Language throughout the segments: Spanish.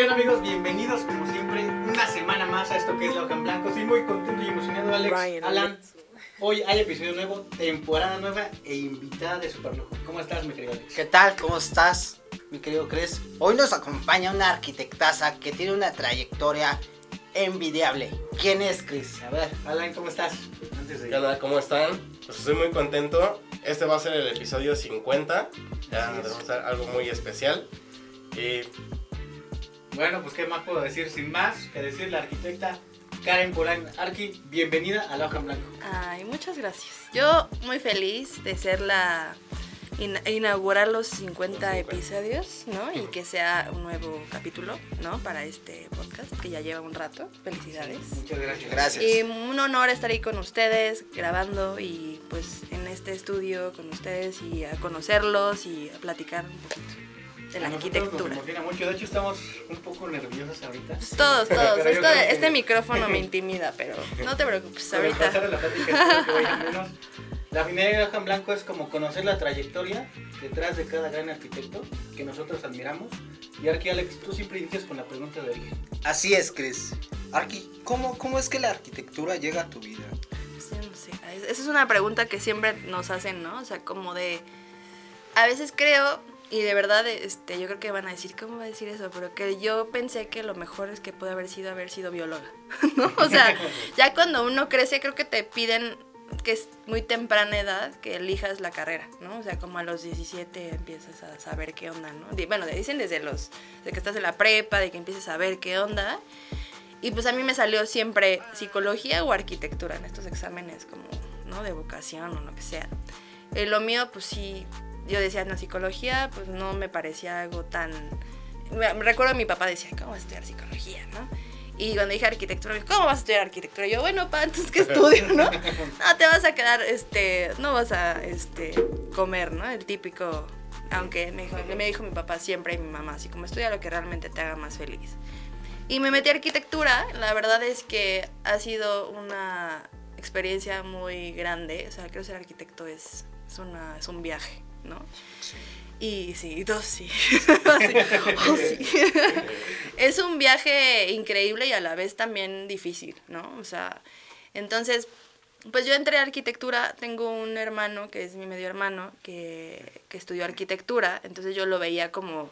¿Qué onda amigos? Bienvenidos como siempre una semana más a esto que es La Hoja en Blanco. Estoy muy contento y emocionado, Alex. Ryan, Alan, hoy hay episodio nuevo, temporada nueva e invitada de super lujo. ¿Cómo estás, mi querido Alex? ¿Qué tal? ¿Cómo estás, mi querido Cres? Hoy nos acompaña una arquitectaza que tiene una trayectoria envidiable. ¿Quién es, Cris? A ver. Alan, ¿cómo estás? Antes de... ¿Qué onda? ¿Cómo están? Pues estoy muy contento. Este va a ser el episodio 50. Ya nos va a ser algo muy especial. Y Bueno, pues qué más puedo decir sin más que decir la arquitecta Karen Polán. Arqui, bienvenida a La Hoja en Blanco. Ay, muchas gracias. Yo muy feliz de ser la in- inaugurar los 50 episodios, ¿no? Y que sea un nuevo capítulo, ¿no? Para este podcast que ya lleva un rato. Felicidades. Muchas gracias. Gracias. Y un honor estar ahí con ustedes grabando y pues en este estudio con ustedes y a conocerlos y a platicar un poquito de la A arquitectura. Nos mucho. De hecho, estamos un poco nerviosos ahorita. Pues todos, todos. Pero Esto- que- este micrófono me intimida, pero no te preocupes, el pasar ahorita. la plática que menos. La finalidad de Hoja en Blanco es como conocer la trayectoria detrás de cada gran arquitecto que nosotros admiramos. Y Arqui, Alex, tú siempre inicias con la pregunta de origen. Así es, Cris. Arqui, ¿cómo, ¿cómo es que la arquitectura llega a tu vida? Sí, no sé. Esa es una pregunta que siempre nos hacen, ¿no? O sea, como de... A veces creo, y de verdad, este, yo creo que van a decir, ¿cómo va a decir eso? Pero que yo pensé que lo mejor es que puede haber sido haber sido bióloga, ¿no? O sea, ya cuando uno crece, creo que te piden que es muy temprana edad que elijas la carrera, ¿no? O sea, como a los 17 empiezas a saber qué onda, ¿no? Bueno, dicen desde los, de que estás en la prepa, de que empiezas a ver qué onda. Y pues a mí me salió siempre psicología o arquitectura en estos exámenes como, ¿no? De vocación o lo que sea. Eh, lo mío, pues sí, yo decía, no, psicología, pues no me parecía algo tan... Recuerdo a mi papá decía, ¿cómo vas a estudiar psicología, no? Y cuando dije arquitectura, me dijo, ¿cómo vas a estudiar arquitectura? Y yo, bueno, pa, entonces, ¿qué estudio, no? No, te vas a quedar, este, no vas a, este, comer, ¿no? El típico, aunque me dijo, me dijo mi papá siempre y mi mamá, así como estudia lo que realmente te haga más feliz. Y me metí a arquitectura. La verdad es que ha sido una experiencia muy grande. O sea, creo que ser arquitecto es, es, una, es un viaje, ¿no? Y sí, dos sí. Sí, oh, sí. es un viaje increíble y a la vez también difícil, ¿no? O sea, entonces, pues yo entré a arquitectura, tengo un hermano que es mi medio hermano que, que estudió arquitectura, entonces yo lo veía como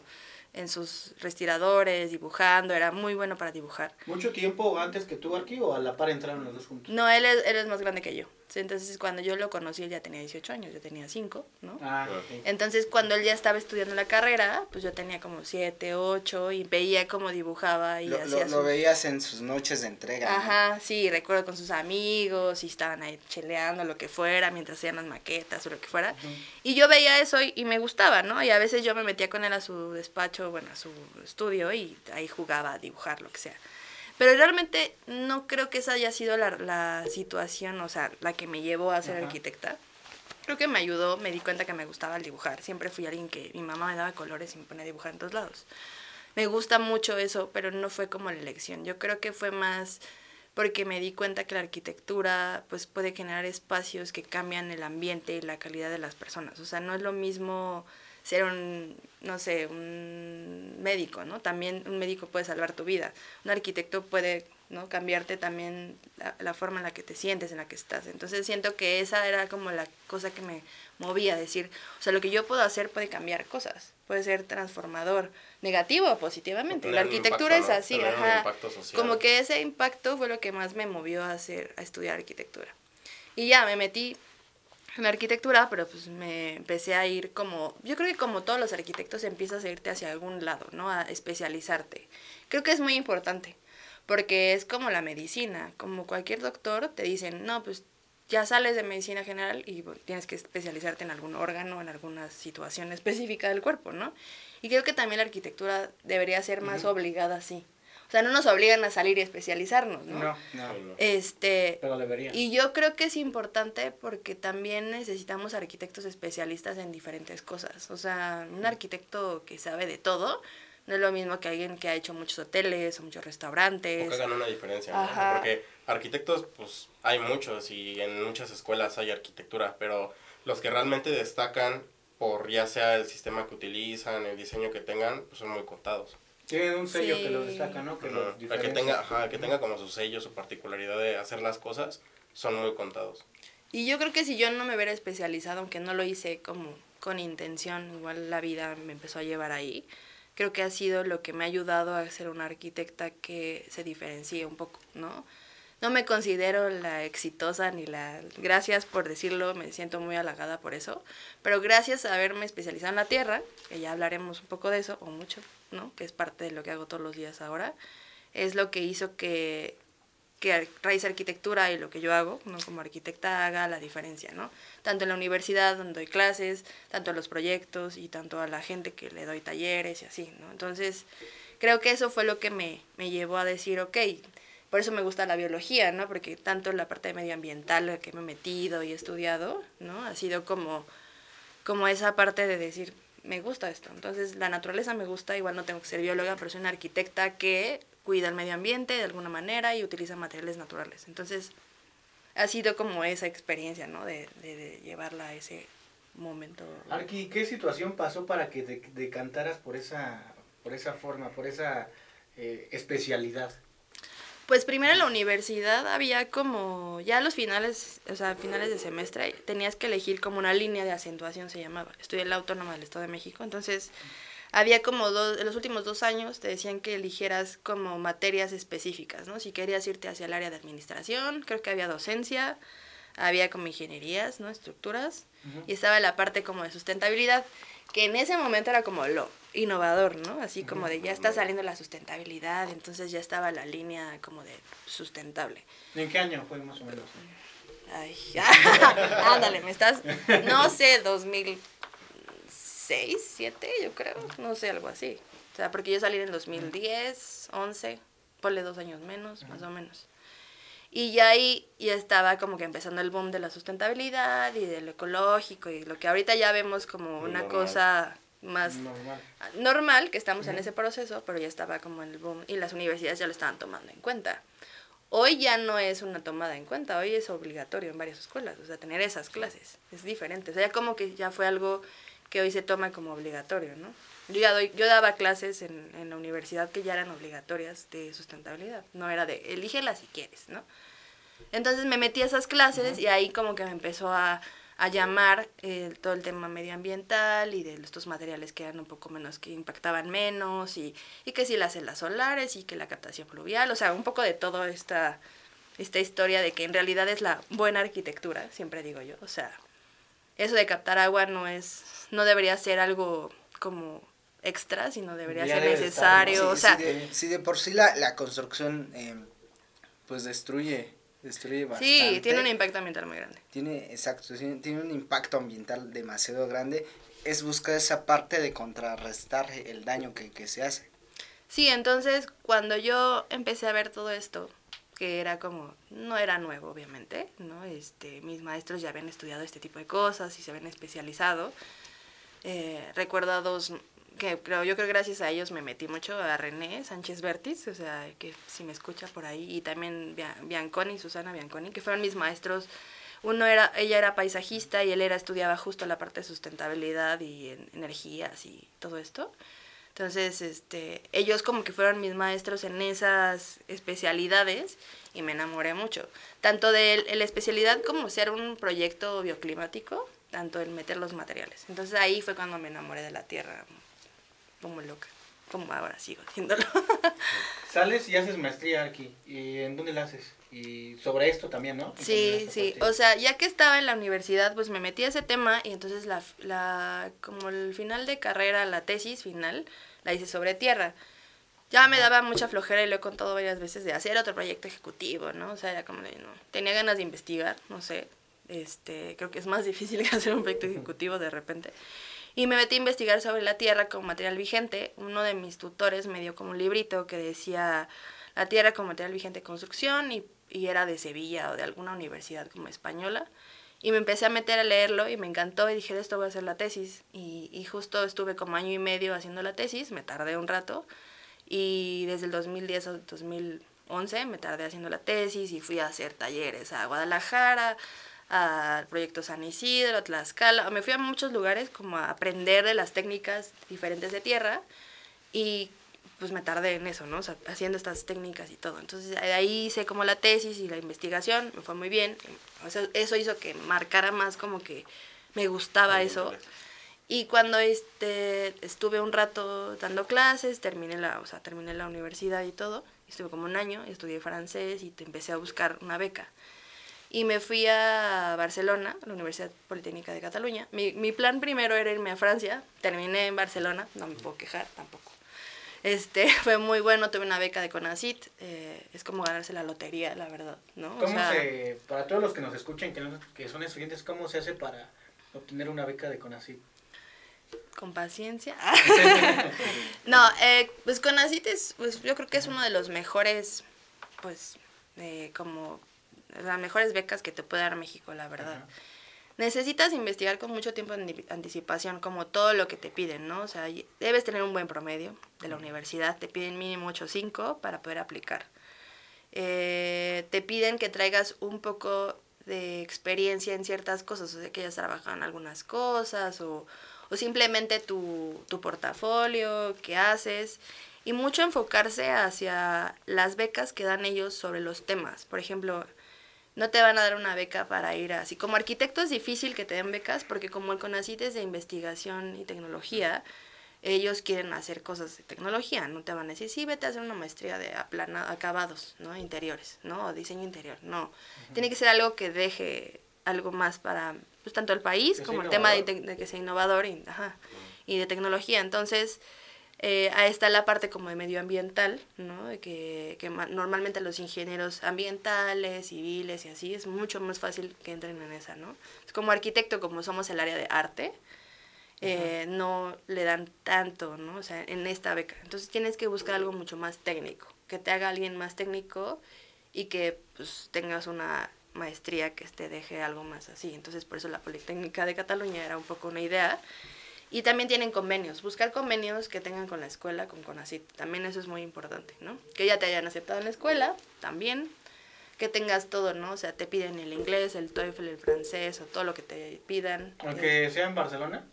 en sus respiradores, dibujando, era muy bueno para dibujar. ¿Mucho tiempo antes que tú, Arqui, o a la par entraron los dos juntos? No, él es, él es más grande que yo. Entonces, cuando yo lo conocí, él ya tenía 18 años, yo tenía 5, ¿no? Ah, ok. Entonces, cuando él ya estaba estudiando la carrera, pues yo tenía como 7, 8 y veía cómo dibujaba y Lo, hacía lo- sus- lo veías en sus noches de entrega. ¿no? Ajá, sí, recuerdo con sus amigos y estaban ahí cheleando, lo que fuera, mientras hacían las maquetas o lo que fuera. Y yo veía eso y, y me gustaba, ¿no? Y a veces yo me metía con él a su despacho, bueno, a su estudio y ahí jugaba a dibujar, lo que sea. Pero realmente no creo que esa haya sido la, la situación, o sea, la que me llevó a ser Ajá. arquitecta. Creo que me ayudó, me di cuenta que me gustaba el dibujar. Siempre fui alguien que mi mamá me daba colores y me ponía a dibujar en todos lados. Me gusta mucho eso, pero no fue como la elección. Yo creo que fue más porque me di cuenta que la arquitectura pues puede generar espacios que cambian el ambiente y la calidad de las personas. O sea, no es lo mismo ser un, no sé, un médico, ¿no? También un médico puede salvar tu vida. Un arquitecto puede, ¿no? Cambiarte también la, la forma en la que te sientes, en la que estás. Entonces siento que esa era como la cosa que me movía, decir, o sea, lo que yo puedo hacer puede cambiar cosas, puede ser transformador, negativo o positivamente. La arquitectura impacto, es así, ajá. Como que ese impacto fue lo que más me movió a hacer, a estudiar arquitectura. Y ya me metí en arquitectura, pero pues me empecé a ir como, yo creo que como todos los arquitectos empiezas a irte hacia algún lado, ¿no? A especializarte. Creo que es muy importante, porque es como la medicina, como cualquier doctor te dicen, no, pues ya sales de medicina general y tienes que especializarte en algún órgano, en alguna situación específica del cuerpo, ¿no? Y creo que también la arquitectura debería ser más obligada así. O sea, no nos obligan a salir y especializarnos, ¿no? No, ¿no? Este, pero debería. y yo creo que es importante porque también necesitamos arquitectos especialistas en diferentes cosas. O sea, un arquitecto que sabe de todo no es lo mismo que alguien que ha hecho muchos hoteles o muchos O restaurantes. que hagan una diferencia, ¿no? Ajá. Porque arquitectos, pues hay muchos y en muchas escuelas hay arquitectura, pero los que realmente destacan por ya sea el sistema que utilizan, el diseño que tengan, pues son muy contados. Tienen un sello Sí. que los destaca, ¿no? Que Ujú. los el que diferencia. tenga, ajá, que tenga como su sello, su particularidad de hacer las cosas, son muy contados. Y yo creo que si yo no me hubiera especializado, aunque no lo hice como con intención, igual la vida me empezó a llevar ahí, creo que ha sido lo que me ha ayudado a ser una arquitecta que se diferencie un poco, ¿no? No me considero la exitosa ni la... Gracias por decirlo, me siento muy halagada por eso, pero gracias a haberme especializado en la tierra, que ya hablaremos un poco de eso, o mucho, ¿no? Que es parte de lo que hago todos los días ahora, es lo que hizo que que Raíz Arquitectura y lo que yo hago, ¿no? como arquitecta, haga la diferencia, ¿no? Tanto en la universidad donde doy clases, tanto en los proyectos y tanto a la gente que le doy talleres y así, ¿no? Entonces, creo que eso fue lo que me, me llevó a decir, ok, por eso me gusta la biología, ¿no? Porque tanto la parte medioambiental que me he metido y estudiado, ¿no? Ha sido como, como esa parte de decir, me gusta esto. Entonces, la naturaleza me gusta, igual no tengo que ser bióloga, pero soy una arquitecta que cuida el medio ambiente de alguna manera y utiliza materiales naturales. Entonces, ha sido como esa experiencia, ¿no? De, de, de llevarla a ese momento. Arqui, ¿qué situación pasó para que decantaras por esa, por esa forma, por esa eh, especialidad? Pues primero en la universidad había como, ya a los finales, o sea, finales de semestre, tenías que elegir como una línea de acentuación, se llamaba. Estudié la Autónoma del Estado de México, entonces había como dos, en los últimos dos años te decían que eligieras como materias específicas, ¿no? Si querías irte hacia el área de administración, creo que había docencia, había como ingenierías, ¿no? Estructuras, y estaba la parte como de sustentabilidad, que en ese momento era como lo innovador, ¿no? Así como de ya está saliendo la sustentabilidad, entonces ya estaba la línea como de sustentable. ¿En qué año fue más o menos? Ay, ándale, me estás, no sé, 2006, 7, yo creo, no sé, algo así. O sea, porque yo salí en 2010, 11, ponle dos años menos, más o menos. Y ya ahí ya estaba como que empezando el boom de la sustentabilidad y de lo ecológico y lo que ahorita ya vemos como una normal. cosa más Normal. normal, que estamos en ese proceso, pero ya estaba como el boom y las universidades ya lo estaban tomando en cuenta. Hoy ya no es una tomada en cuenta, hoy es obligatorio en varias escuelas, o sea, tener esas clases, es diferente, o sea, ya como que ya fue algo que hoy se toma como obligatorio, ¿no? Yo ya doy, yo daba clases en, en la universidad que ya eran obligatorias de sustentabilidad, no era de elígela si quieres, ¿no? Entonces me metí a esas clases y ahí como que me empezó a, a llamar eh, todo el tema medioambiental y de estos materiales que eran un poco menos, que impactaban menos y, y que sí las celdas solares y que la captación fluvial, o sea, un poco de toda esta, esta historia de que en realidad es la buena arquitectura, siempre digo yo, o sea, eso de captar agua no es, no debería ser algo como extra, sino debería Ya ser debe estar, ¿no? necesario, Sí, o sea, sí, de, por sí la, la construcción eh, pues destruye, destruye bastante. sí, tiene un impacto ambiental muy grande. Tiene, exacto, tiene, tiene un impacto ambiental demasiado grande. Es buscar esa parte de contrarrestar el daño que, que se hace. Sí, entonces cuando yo empecé a ver todo esto, que era como, no era nuevo obviamente, ¿no? Este, mis maestros ya habían estudiado este tipo de cosas y se habían especializado. Eh, recuerdo a dos que creo, yo creo que gracias a ellos me metí mucho a René Sánchez Bertis, o sea, que si me escucha por ahí, y también Bia- Bianconi, Susana Bianconi, que fueron mis maestros Uno era, ella era paisajista y él era, estudiaba justo la parte de sustentabilidad y en- energías y todo esto. Entonces, este, ellos como que fueron mis maestros en esas especialidades y me enamoré mucho. Tanto de el- la especialidad como ser un proyecto bioclimático, tanto en meter los materiales. Entonces ahí fue cuando me enamoré de la tierra, como loca, como ahora sigo haciéndolo. Sales y haces maestría aquí. ¿Y en dónde la haces? Y sobre esto también, ¿no? Sí, sí. O sea, ya que estaba en la universidad, pues me metí a ese tema y entonces la, la como el final de carrera, la tesis final, la hice sobre tierra. Ya me daba mucha flojera y lo he contado varias veces de hacer otro proyecto ejecutivo, ¿no? O sea, era como de, no, tenía ganas de investigar, no sé. Este, creo que es más difícil que hacer un proyecto ejecutivo de repente. Y me metí a investigar sobre la tierra como material vigente. Uno de mis tutores me dio como un librito que decía la tierra como material vigente de construcción y, y era de Sevilla o de alguna universidad como española. Y me empecé a meter a leerlo y me encantó y dije, de esto voy a hacer la tesis. Y, y justo estuve como año y medio haciendo la tesis, me tardé un rato. Y desde el 2010 al 2011 me tardé haciendo la tesis y fui a hacer talleres a Guadalajara, al proyecto San Isidro, Tlaxcala. Me fui a muchos lugares como a aprender de las técnicas diferentes de tierra y pues me tardé en eso, ¿no? O sea, haciendo estas técnicas y todo. Entonces ahí hice como la tesis y la investigación, me fue muy bien. O sea, eso hizo que marcara más como que me gustaba eso. Y cuando este, estuve un rato dando clases, terminé la, o sea, terminé la universidad y todo, estuve como un año, estudié francés y te empecé a buscar una beca. Y me fui a Barcelona, a la Universidad Politécnica de Cataluña. Mi, mi plan primero era irme a Francia, terminé en Barcelona, no me puedo quejar tampoco. Este, fue muy bueno, tuve una beca de CONACIT, eh, es como ganarse la lotería, la verdad, ¿no? O ¿Cómo sea, se, para todos los que nos escuchen, que, no- que son estudiantes, cómo se hace para obtener una beca de CONACYT? con paciencia. no, eh, pues CONACIT es, pues yo creo que es uno de los mejores, pues, eh, como, las mejores becas que te puede dar México, la verdad. Ajá. Necesitas investigar con mucho tiempo de anticipación, como todo lo que te piden, ¿no? O sea, debes tener un buen promedio de la universidad, te piden mínimo 8.5 para poder aplicar. Eh, te piden que traigas un poco de experiencia en ciertas cosas, o sea, que hayas trabajado en algunas cosas, o, o simplemente tu, tu portafolio, qué haces, y mucho enfocarse hacia las becas que dan ellos sobre los temas. Por ejemplo, no te van a dar una beca para ir así. Como arquitecto es difícil que te den becas porque como el CONACYT es de investigación y tecnología, ellos quieren hacer cosas de tecnología, no te van a decir, sí, vete a hacer una maestría de aplana, acabados, ¿no? Interiores, ¿no? O diseño interior, no. Tiene que ser algo que deje algo más para, pues, tanto el país Que como el tema de que sea innovador y, ajá, y de tecnología. Entonces, eh, ahí está la parte como de medioambiental, ¿no? Que, que ma- normalmente los ingenieros ambientales, civiles y así, es mucho más fácil que entren en esa, ¿no? Es como arquitecto, como somos el área de arte, eh, no le dan tanto, ¿no? O sea, en esta beca. Entonces tienes que buscar algo mucho más técnico, que te haga alguien más técnico y que pues tengas una maestría que te deje algo más así. Entonces por eso la Politécnica de Cataluña era un poco una idea. Y también tienen convenios, buscar convenios que tengan con la escuela, con CONACYT. También eso es muy importante, ¿no? Que ya te hayan aceptado en la escuela, también. Que tengas todo, ¿no? O sea, te piden el inglés, el TOEFL, el francés o todo lo que te pidan. Aunque sea en Barcelona.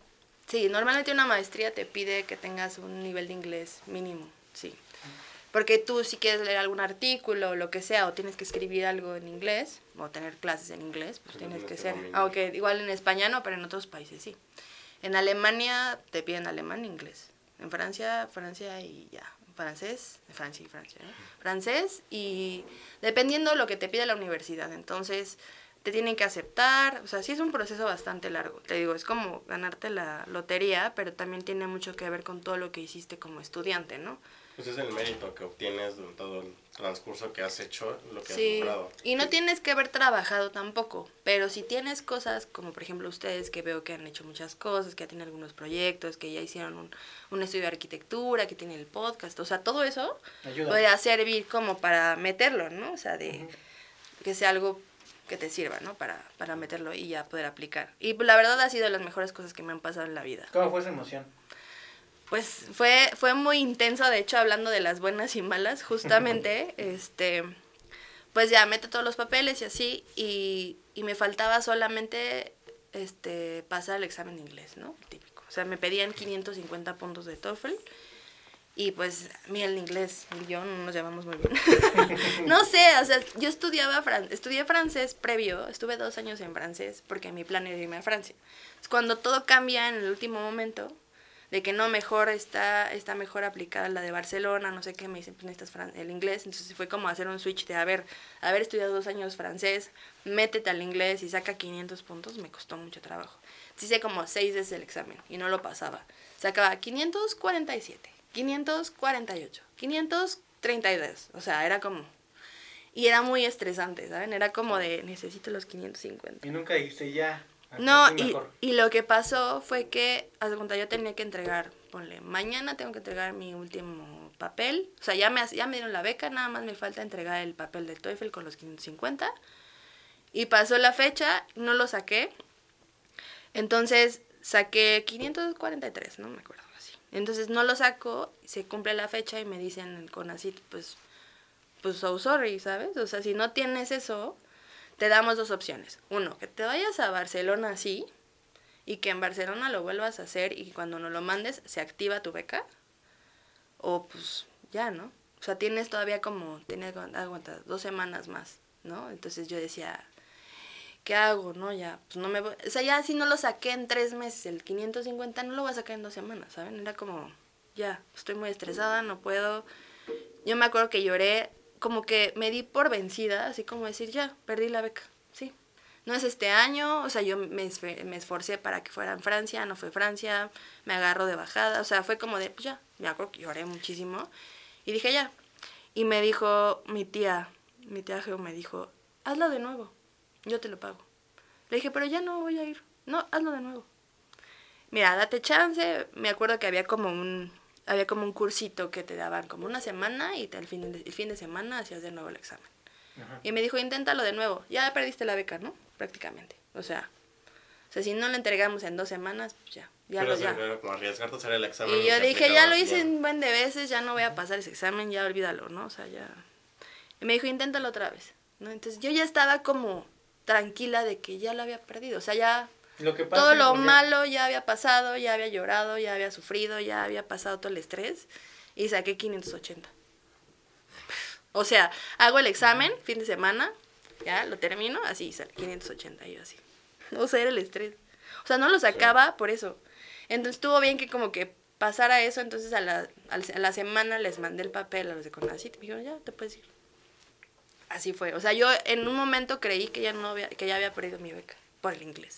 Sí, normalmente una maestría te pide que tengas un nivel de inglés mínimo, sí. Porque tú si quieres leer algún artículo o lo que sea, o tienes que escribir algo en inglés, o tener clases en inglés, pues Sí, tienes que ser. Aunque igual en España no, pero en otros países sí. En Alemania te piden alemán e inglés. En Francia, Francia y ya. Francés, Francia y Francia. Francés y dependiendo lo que te pide la universidad. Entonces, te tienen que aceptar. O sea, sí es un proceso bastante largo. Te digo, es como ganarte la lotería, pero también tiene mucho que ver con todo lo que hiciste como estudiante, ¿no? Pues es el mérito que obtienes de todo el transcurso que has hecho, lo que Sí, has logrado. y no tienes que haber trabajado tampoco, pero si tienes cosas, como por ejemplo ustedes que veo que han hecho muchas cosas, que ya tienen algunos proyectos, que ya hicieron un, un estudio de arquitectura, que tienen el podcast, o sea, todo eso Ayuda. podría servir como para meterlo, ¿no? O sea, de que sea algo que te sirva, ¿no? Para, para meterlo y ya poder aplicar. Y pues, la verdad ha sido de las mejores cosas que me han pasado en la vida. ¿Cómo fue esa emoción? Pues fue, fue muy intenso, de hecho, hablando de las buenas y malas, justamente, este, pues ya meto todos los papeles y así, y y me faltaba solamente este, pasar el examen de inglés, ¿no? Típico. O sea, me pedían 550 puntos de TOEFL. Y pues, mira, el inglés y yo no nos llevamos muy bien. no sé, o sea, yo estudiaba fran estudié francés previo, estuve dos años en francés porque mi plan era irme a Francia. Cuando todo cambia en el último momento, de que no, mejor está, está mejor aplicada la de Barcelona, no sé qué, me dicen, pues necesitas el inglés, entonces fue como hacer un switch de, a ver, haber estudiado dos años francés, métete al inglés y saca 500 puntos, me costó mucho trabajo. Hice como seis veces el examen y no lo pasaba. Sacaba 547, 548, 532, o sea, era como... Y era muy estresante, ¿saben? Era como de, necesito los 550. Y nunca dijiste ya. No, y, y, lo que pasó fue que, haz de cuenta, yo tenía que entregar, ponle, mañana tengo que entregar mi último papel. O sea, ya me, ya me dieron la beca, nada más me falta entregar el papel de TOEFL con los 550. Y pasó la fecha, no lo saqué. Entonces saqué 543, no me acuerdo así. Entonces no lo saco, se cumple la fecha y me dicen con así, pues, pues so sorry, ¿sabes? O sea, si no tienes eso, te damos dos opciones. Uno, que te vayas a Barcelona así y que en Barcelona lo vuelvas a hacer y cuando no lo mandes se activa tu beca. O pues ya, ¿no? O sea, tienes todavía como, tienes, aguanta, dos semanas más, ¿no? Entonces yo decía, ¿qué hago? No, ya, pues no me voy. O sea, ya si no lo saqué en tres meses, el 550 no lo voy a sacar en dos semanas, ¿saben? Era como, ya, estoy muy estresada, no puedo. Yo me acuerdo que lloré como que me di por vencida, así como decir, ya, perdí la beca, sí. No es este año, o sea, yo me, me esforcé para que fuera en Francia, no fue Francia, me agarro de bajada, o sea, fue como de, pues ya, me acuerdo que lloré muchísimo. Y dije, ya. Y me dijo mi tía, mi tía Geo me dijo, hazlo de nuevo, yo te lo pago. Le dije, pero ya no voy a ir. No, hazlo de nuevo. Mira, date chance. Me acuerdo que había como un, había como un cursito que te daban como una semana y el fin de, el fin de semana hacías de nuevo el examen. Y me dijo, inténtalo de nuevo. Ya perdiste la beca, ¿no? Prácticamente. O sea, o sea si no la entregamos en dos semanas, pues ya. ya Pero lo ya. Arriesgarte a el examen. Y yo dije, ya lo hice un buen de veces, ya no voy a pasar ese examen, ya olvídalo, ¿no? O sea, ya. Y me dijo, inténtalo otra vez, ¿no? Entonces yo ya estaba como tranquila de que ya lo había perdido. O sea, ya Lo que pasa todo lo porque- malo ya había pasado, ya había llorado, ya había sufrido, ya había pasado todo el estrés y saqué 580. O sea, hago el examen, fin de semana, ya lo termino, así sale 580 y yo así. O sea, era el estrés. O sea, no lo sacaba por eso. Entonces estuvo bien que como que pasara eso, entonces a la, a la semana les mandé el papel a los de Conacit y me dijeron, ya, te puedes ir. Así fue. O sea, yo en un momento creí que ya no había, que ya había perdido mi beca por el inglés.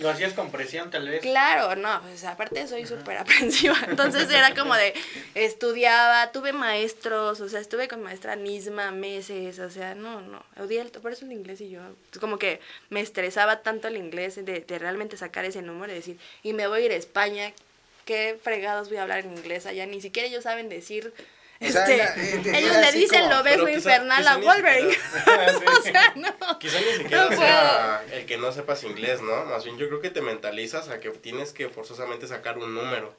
Lo hacías con presión, tal vez. Claro, no, pues aparte soy súper aprensiva. Entonces era como de, estudiaba, tuve maestros, o sea, estuve con maestra Nisma meses, o sea, no, no, odié el, por eso el inglés y yo, como que me estresaba tanto el inglés de, de realmente sacar ese número y decir, y me voy a ir a España, qué fregados voy a hablar en inglés allá, ni siquiera ellos saben decir... O sea, Este, la- eh, te- ellos le dicen como- lo beso Pero quizá- infernal quizá a Wolverine. o sea, no. Quizá ni siquiera No sea el que no sepas inglés, ¿no? Más bien yo creo que te mentalizas a que tienes que forzosamente sacar un número.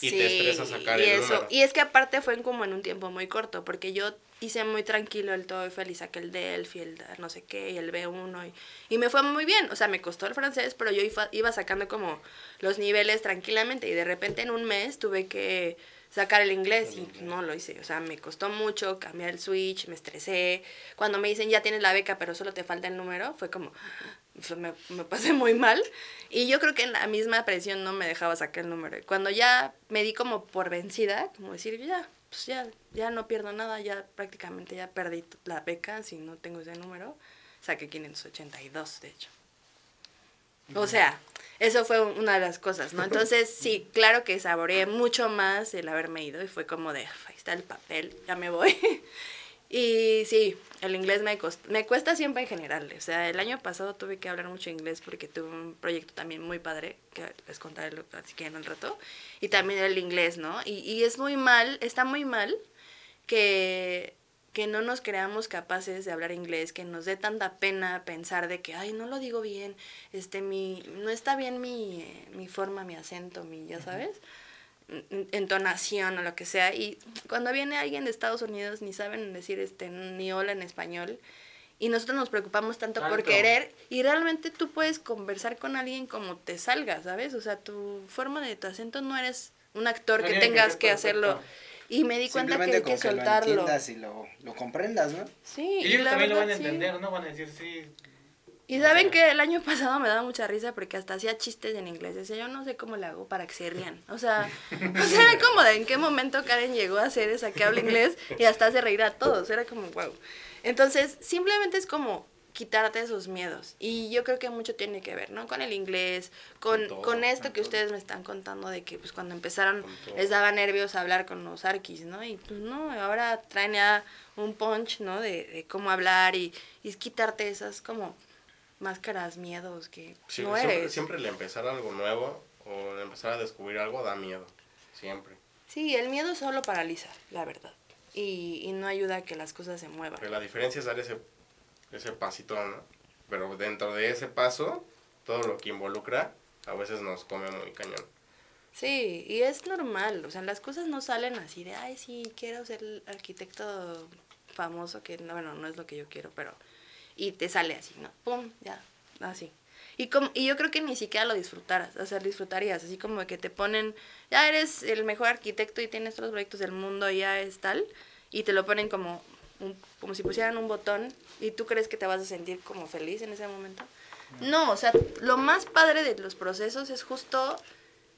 Y te estresa sacar y el eso. número. Y es que aparte fue en como en un tiempo muy corto, porque yo hice muy tranquilo el TOEFL y saqué el DELF y el no sé qué y el B1 y, y me fue muy bien. O sea, me costó el francés, pero yo iba, iba sacando como los niveles tranquilamente y de repente en un mes tuve que sacar el inglés y no lo hice. O sea, me costó mucho cambiar el switch, me estresé. Cuando me dicen ya tienes la beca, pero solo te falta el número, fue como, sea, me, me pasé muy mal. Y yo creo que en la misma presión no me dejaba sacar el número. Y Cuando ya me di como por vencida, como decir, ya, pues ya, ya no pierdo nada, ya prácticamente ya perdí la beca si no tengo ese número, saqué 582, de hecho. O sea, eso fue una de las cosas, ¿no? Entonces, sí, claro que saboreé mucho más el haberme ido y fue como de, ahí está el papel, ya me voy. Y sí, el inglés me, cost- me cuesta siempre en general. O sea, el año pasado tuve que hablar mucho inglés porque tuve un proyecto también muy padre, que les contaré así que en un rato. Y también el inglés, ¿no? Y, y es muy mal, está muy mal que, que no nos creamos capaces de hablar inglés, que nos dé tanta pena pensar de que, ay, no lo digo bien, este, mi, no está bien mi, eh, mi forma, mi acento, mi, ya sabes en- entonación o lo que sea y cuando viene alguien de Estados Unidos ni saben decir este ni hola en español Y nosotros nos preocupamos tanto, por querer y realmente tú puedes conversar con alguien como te salga, ¿sabes? O sea, tu forma de tu acento no eres un actor No que tengas que hacerlo. perfecto. Y me di cuenta que hay que que lo soltarlo. entiendas y lo, lo comprendas, ¿no? Sí, Y ellos también lo van a sí. entender, ¿no? Van a decir, sí. Y saben que el año pasado me daba mucha risa porque hasta hacía chistes en inglés. Decía, yo no sé cómo le hago para que se rían. O sea, o sea, era como de en qué momento Karen llegó a hacer esa que habla inglés y hasta hace reír a todos. Era como, wow. Entonces, simplemente es como quitarte esos miedos. Y yo creo que mucho tiene que ver, ¿no? Con el inglés, con, Con todo, con esto con que todo. ustedes me están contando de que pues cuando empezaron les daba nervios hablar con los arquis, ¿no? Y pues no, ahora traen ya un punch, ¿no? De, de cómo hablar y, y quitarte esas como máscaras, miedos que Sí, no siempre, eres. siempre el empezar algo nuevo o el empezar a descubrir algo da miedo. Siempre. Sí, el miedo solo paraliza, la verdad. Y, y no ayuda a que las cosas se muevan. Pero la diferencia es dar ese, ese pasito, ¿no? Pero dentro de ese paso, todo lo que involucra a veces nos come muy cañón. Sí, y es normal, o sea, las cosas no salen así de, ay, sí, quiero ser arquitecto famoso, que no, bueno, no es lo que yo quiero, pero... Y te sale así, ¿no? Pum, ya, así. Y, como, y yo creo que ni siquiera lo disfrutaras, o sea, disfrutarías, así como que te ponen, ya eres el mejor arquitecto y tienes todos los proyectos del mundo, ya es tal, y te lo ponen como, un- como si pusieran un botón, y tú crees que te vas a sentir como feliz en ese momento. No, o sea, lo más padre de los procesos es justo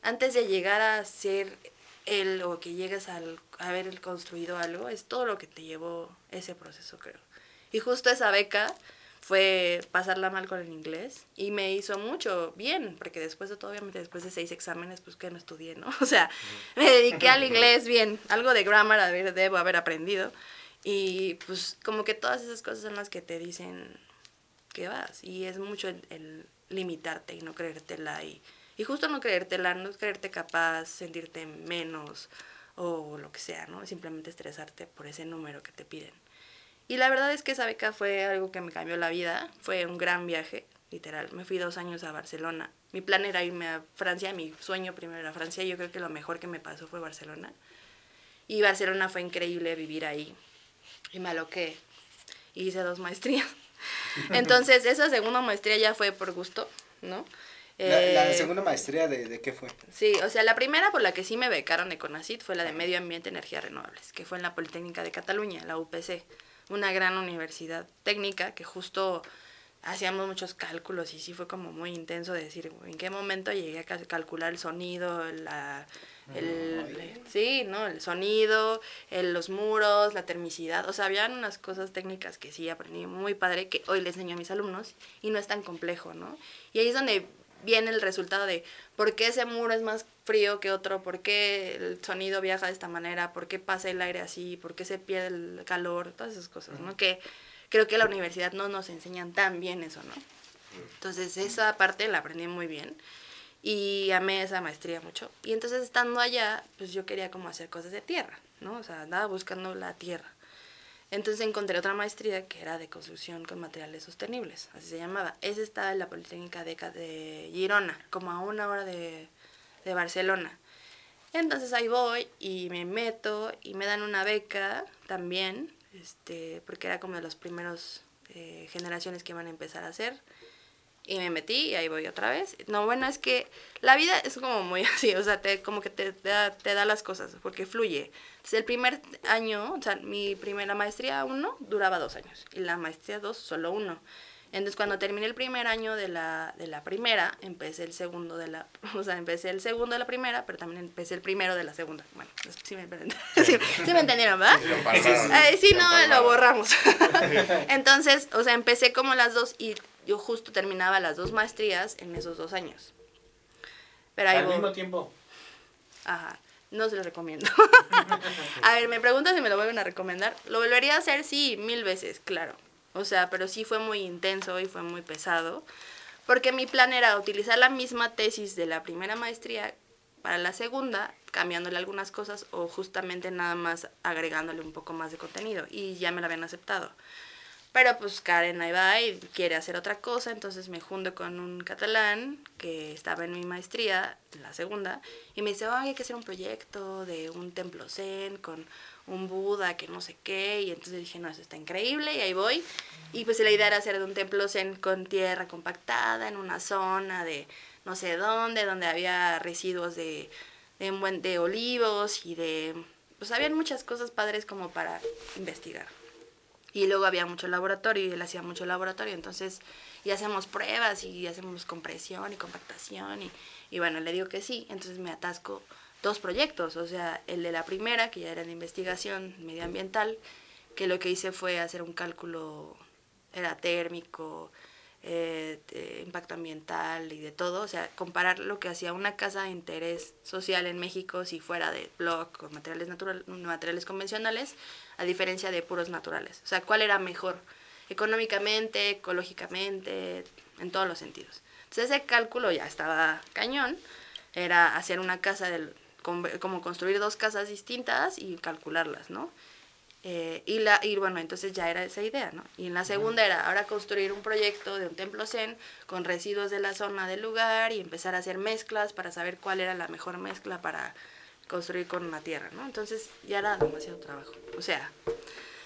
antes de llegar a ser el o que llegues al a haber el construido algo, es todo lo que te llevó ese proceso, creo. Y justo esa beca fue pasarla mal con el inglés y me hizo mucho bien, porque después de todo, obviamente después de seis exámenes, pues que no estudié, ¿no? O sea, me dediqué al inglés bien, algo de grammar a ver, debo haber aprendido. Y pues como que todas esas cosas son las que te dicen que vas. Y es mucho el, limitarte y no creértela. Y, y justo no creértela, no creerte capaz, sentirte menos o lo que sea, ¿no? Simplemente estresarte por ese número que te piden. Y la verdad es que esa beca fue algo que me cambió la vida. Fue un gran viaje, literal. Me fui dos años a Barcelona. Mi plan era irme a Francia, mi sueño primero era Francia. Yo creo que lo mejor que me pasó fue Barcelona. Y Barcelona fue increíble vivir ahí. Y me aloqué. Y hice dos maestrías. Entonces, esa segunda maestría ya fue por gusto, ¿no? La, la Eh, segunda maestría, de, de qué fue? Sí, o sea, la primera por la que sí me becaron de CONACIT fue la de Medio Ambiente y Energías Renovables, que fue en la Politécnica de Cataluña, la UPC, una gran universidad técnica que justo hacíamos muchos cálculos y sí fue como muy intenso de decir en qué momento llegué a cal- calcular el sonido, la, el, sí, ¿no? El sonido, el- los muros, la termicidad, o sea, habían unas cosas técnicas que sí aprendí muy padre que hoy le enseño a mis alumnos y no es tan complejo, ¿no? Y ahí es donde viene el resultado de por qué ese muro es más frío que otro, por qué el sonido viaja de esta manera, por qué pasa el aire así, por qué se pierde el calor, todas esas cosas, ¿no? Que creo que la universidad no nos enseñan tan bien eso, ¿no? Entonces esa parte la aprendí muy bien y amé esa maestría mucho. Y entonces estando allá, pues yo quería como hacer cosas de tierra, ¿no? O sea, andaba buscando la tierra. Entonces encontré otra maestría que era de construcción con materiales sostenibles, así se llamaba. Esa estaba en la Politécnica de, de Girona, como a una hora de, de Barcelona. Entonces ahí voy y me meto y me dan una beca también, este, porque era como de los primeros eh, generaciones que iban a empezar a hacer. Y me metí y ahí voy otra vez. No, bueno, es que la vida es como muy así, o sea, te, como que te, da, te da las cosas, porque fluye. Entonces, el primer año, o sea, mi primera maestría uno duraba dos años y la maestría dos solo uno. Entonces, cuando terminé el primer año de la, de la primera, empecé el segundo de la, o sea, empecé el segundo de la primera, pero también empecé el primero de la segunda. Bueno, sí me, sí, sí me entendieron, ¿verdad? Lo empalmaron. Ay, sí, Lo no, lo borramos. Entonces, o sea, empecé como las dos y yo justo terminaba las dos maestrías en esos dos años. Pero ahí Al voy. mismo tiempo. Ajá, no se lo recomiendo. a ver, me preguntan si me lo vuelven a recomendar. Lo volvería a hacer, sí, mil veces, claro. O sea, pero sí fue muy intenso y fue muy pesado. Porque mi plan era utilizar la misma tesis de la primera maestría para la segunda, cambiándole algunas cosas o justamente nada más agregándole un poco más de contenido. Y ya me lo habían aceptado. Pero pues Karen ahí va y quiere hacer otra cosa, entonces me junto con un catalán que estaba en mi maestría, la segunda, y me dice, "Ay, hay que hacer un proyecto de un templo zen con un Buda que no sé qué, y entonces dije, no, eso está increíble, y ahí voy. Y pues la idea era hacer de un templo zen con tierra compactada en una zona de no sé dónde, donde había residuos de, de, de olivos y de... Pues habían muchas cosas padres como para investigar. Y luego había mucho laboratorio y él hacía mucho laboratorio, entonces y hacemos pruebas y hacemos compresión y compactación y, y bueno, le digo que sí, entonces me atasco dos proyectos, o sea, el de la primera, que ya era de investigación medioambiental, que lo que hice fue hacer un cálculo, era térmico, eh, de impacto ambiental y de todo, o sea, comparar lo que hacía una casa de interés social en México si fuera de block o materiales, natural, materiales convencionales, a diferencia de puros naturales, o sea, cuál era mejor económicamente, ecológicamente, en todos los sentidos. Entonces ese cálculo ya estaba cañón, era hacer una casa, del, como construir dos casas distintas y calcularlas, ¿no? Eh, y, la, y bueno, entonces ya era esa idea, ¿no? Y en la segunda era ahora construir un proyecto de un templo zen con residuos de la zona del lugar y empezar a hacer mezclas para saber cuál era la mejor mezcla para construir con una tierra, ¿no? Entonces ya era demasiado trabajo. O sea,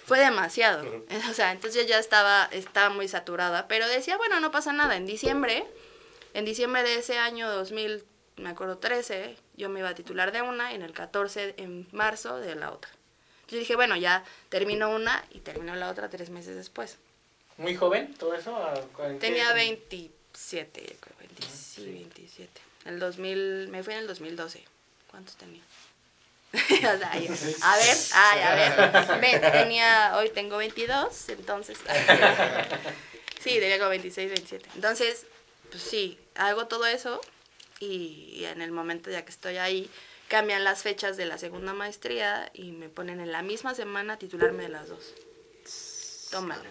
fue demasiado. O sea, entonces ya estaba, estaba muy saturada, pero decía, bueno, no pasa nada. En diciembre, en diciembre de ese año 2000, me acuerdo 13, yo me iba a titular de una y en el 14, en marzo, de la otra. Yo dije, bueno, ya terminó una y terminó la otra tres meses después. Muy joven, todo eso. ¿A- en qué- Tenía 27, yo creo, 20, sí, 27. El 2000, me fui en el 2012. ¿Cuántos tenía? a ver, ay, a ver. Ven, tenía, hoy tengo 22, entonces. sí, tenía como 26, 27. Entonces, pues sí, hago todo eso y, y en el momento ya que estoy ahí, cambian las fechas de la segunda maestría y me ponen en la misma semana a titularme de las dos. Tómala.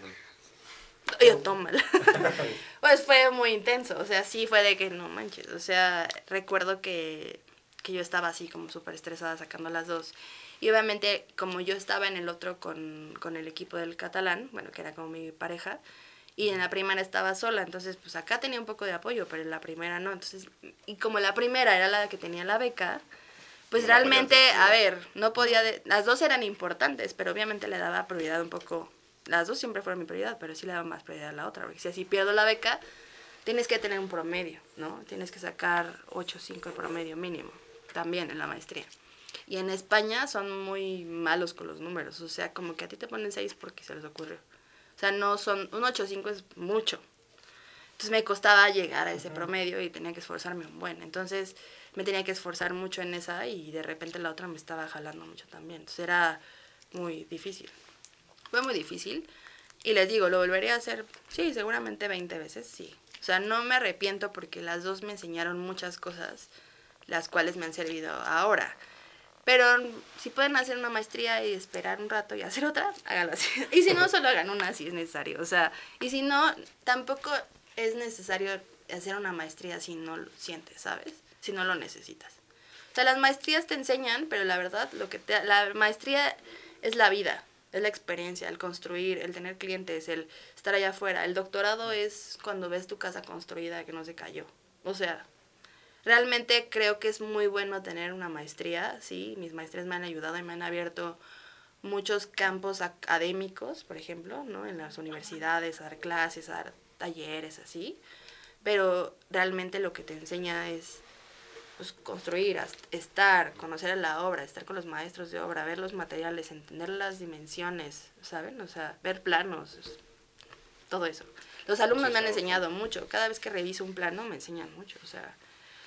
Yo, tómala. pues fue muy intenso, o sea, sí fue de que no manches, o sea, recuerdo que, que yo estaba así como súper estresada sacando las dos. Y obviamente como yo estaba en el otro con, con el equipo del catalán, bueno, que era como mi pareja, y en la primera estaba sola, entonces pues acá tenía un poco de apoyo, pero en la primera no, entonces, y como la primera era la que tenía la beca, pues No realmente, a ver, no podía, de- las dos eran importantes, pero obviamente le daba prioridad un poco, las dos siempre fueron mi prioridad, pero sí le daba más prioridad a la otra, porque si así pierdo la beca, tienes que tener un promedio, ¿no? Tienes que sacar 8 o 5 de promedio mínimo, también en la maestría. Y en España son muy malos con los números, o sea, como que a ti te ponen 6 porque se les ocurrió. O sea, no son, un 8 o 5 es mucho. Entonces me costaba llegar a ese promedio y tenía que esforzarme un buen. Entonces me tenía que esforzar mucho en esa y de repente la otra me estaba jalando mucho también. Entonces era muy difícil. Fue muy difícil. Y les digo, ¿lo volvería a hacer? Sí, seguramente 20 veces, sí. O sea, no me arrepiento porque las dos me enseñaron muchas cosas, las cuales me han servido ahora. Pero si pueden hacer una maestría y esperar un rato y hacer otra, háganlo así. Y si no, solo hagan una si es necesario. O sea, y si no, tampoco es necesario hacer una maestría si no lo sientes, ¿sabes? Si no lo necesitas. O sea, las maestrías te enseñan, pero la verdad, lo que te, la maestría es la vida, es la experiencia, el construir, el tener clientes, el estar allá afuera. El doctorado es cuando ves tu casa construida que no se cayó. O sea, realmente creo que es muy bueno tener una maestría, sí, mis maestrías me han ayudado y me han abierto muchos campos académicos, por ejemplo, ¿no? En las universidades, a dar clases, a dar talleres, así. Pero realmente lo que te enseña es pues, construir, estar, conocer la obra, estar con los maestros de obra, ver los materiales, entender las dimensiones, ¿saben? O sea, ver planos, todo eso. Los alumnos me han enseñado mucho. Cada vez que reviso un plano me enseñan mucho. O sea,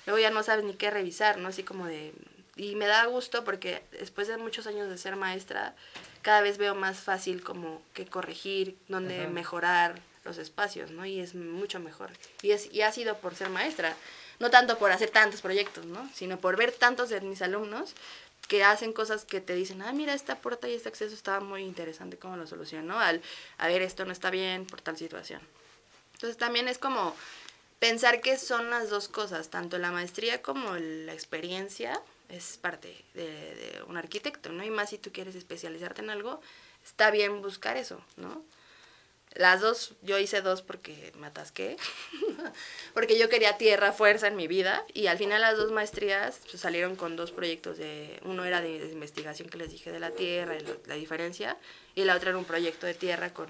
luego ya no sabes ni qué revisar, ¿no? Así como de... Y me da gusto porque después de muchos años de ser maestra, cada vez veo más fácil como que corregir, dónde mejorar los espacios, ¿no? Y es mucho mejor. Y, es, y ha sido por ser maestra. No tanto por hacer tantos proyectos, ¿no? Sino por ver tantos de mis alumnos que hacen cosas que te dicen, ah, mira, esta puerta y este acceso estaba muy interesante, ¿cómo lo solucionó? Al, a ver, esto no está bien por tal situación. Entonces también es como pensar que son las dos cosas, tanto la maestría como la experiencia es parte de, un arquitecto, ¿no? Y más si tú quieres especializarte en algo, está bien buscar eso, ¿no? Las dos, yo hice dos porque me atasqué, porque yo quería tierra, fuerza en mi vida, y al final las dos maestrías pues, salieron con dos proyectos de, uno era de, investigación que les dije de la tierra, lo- la diferencia, y la otra era un proyecto de tierra con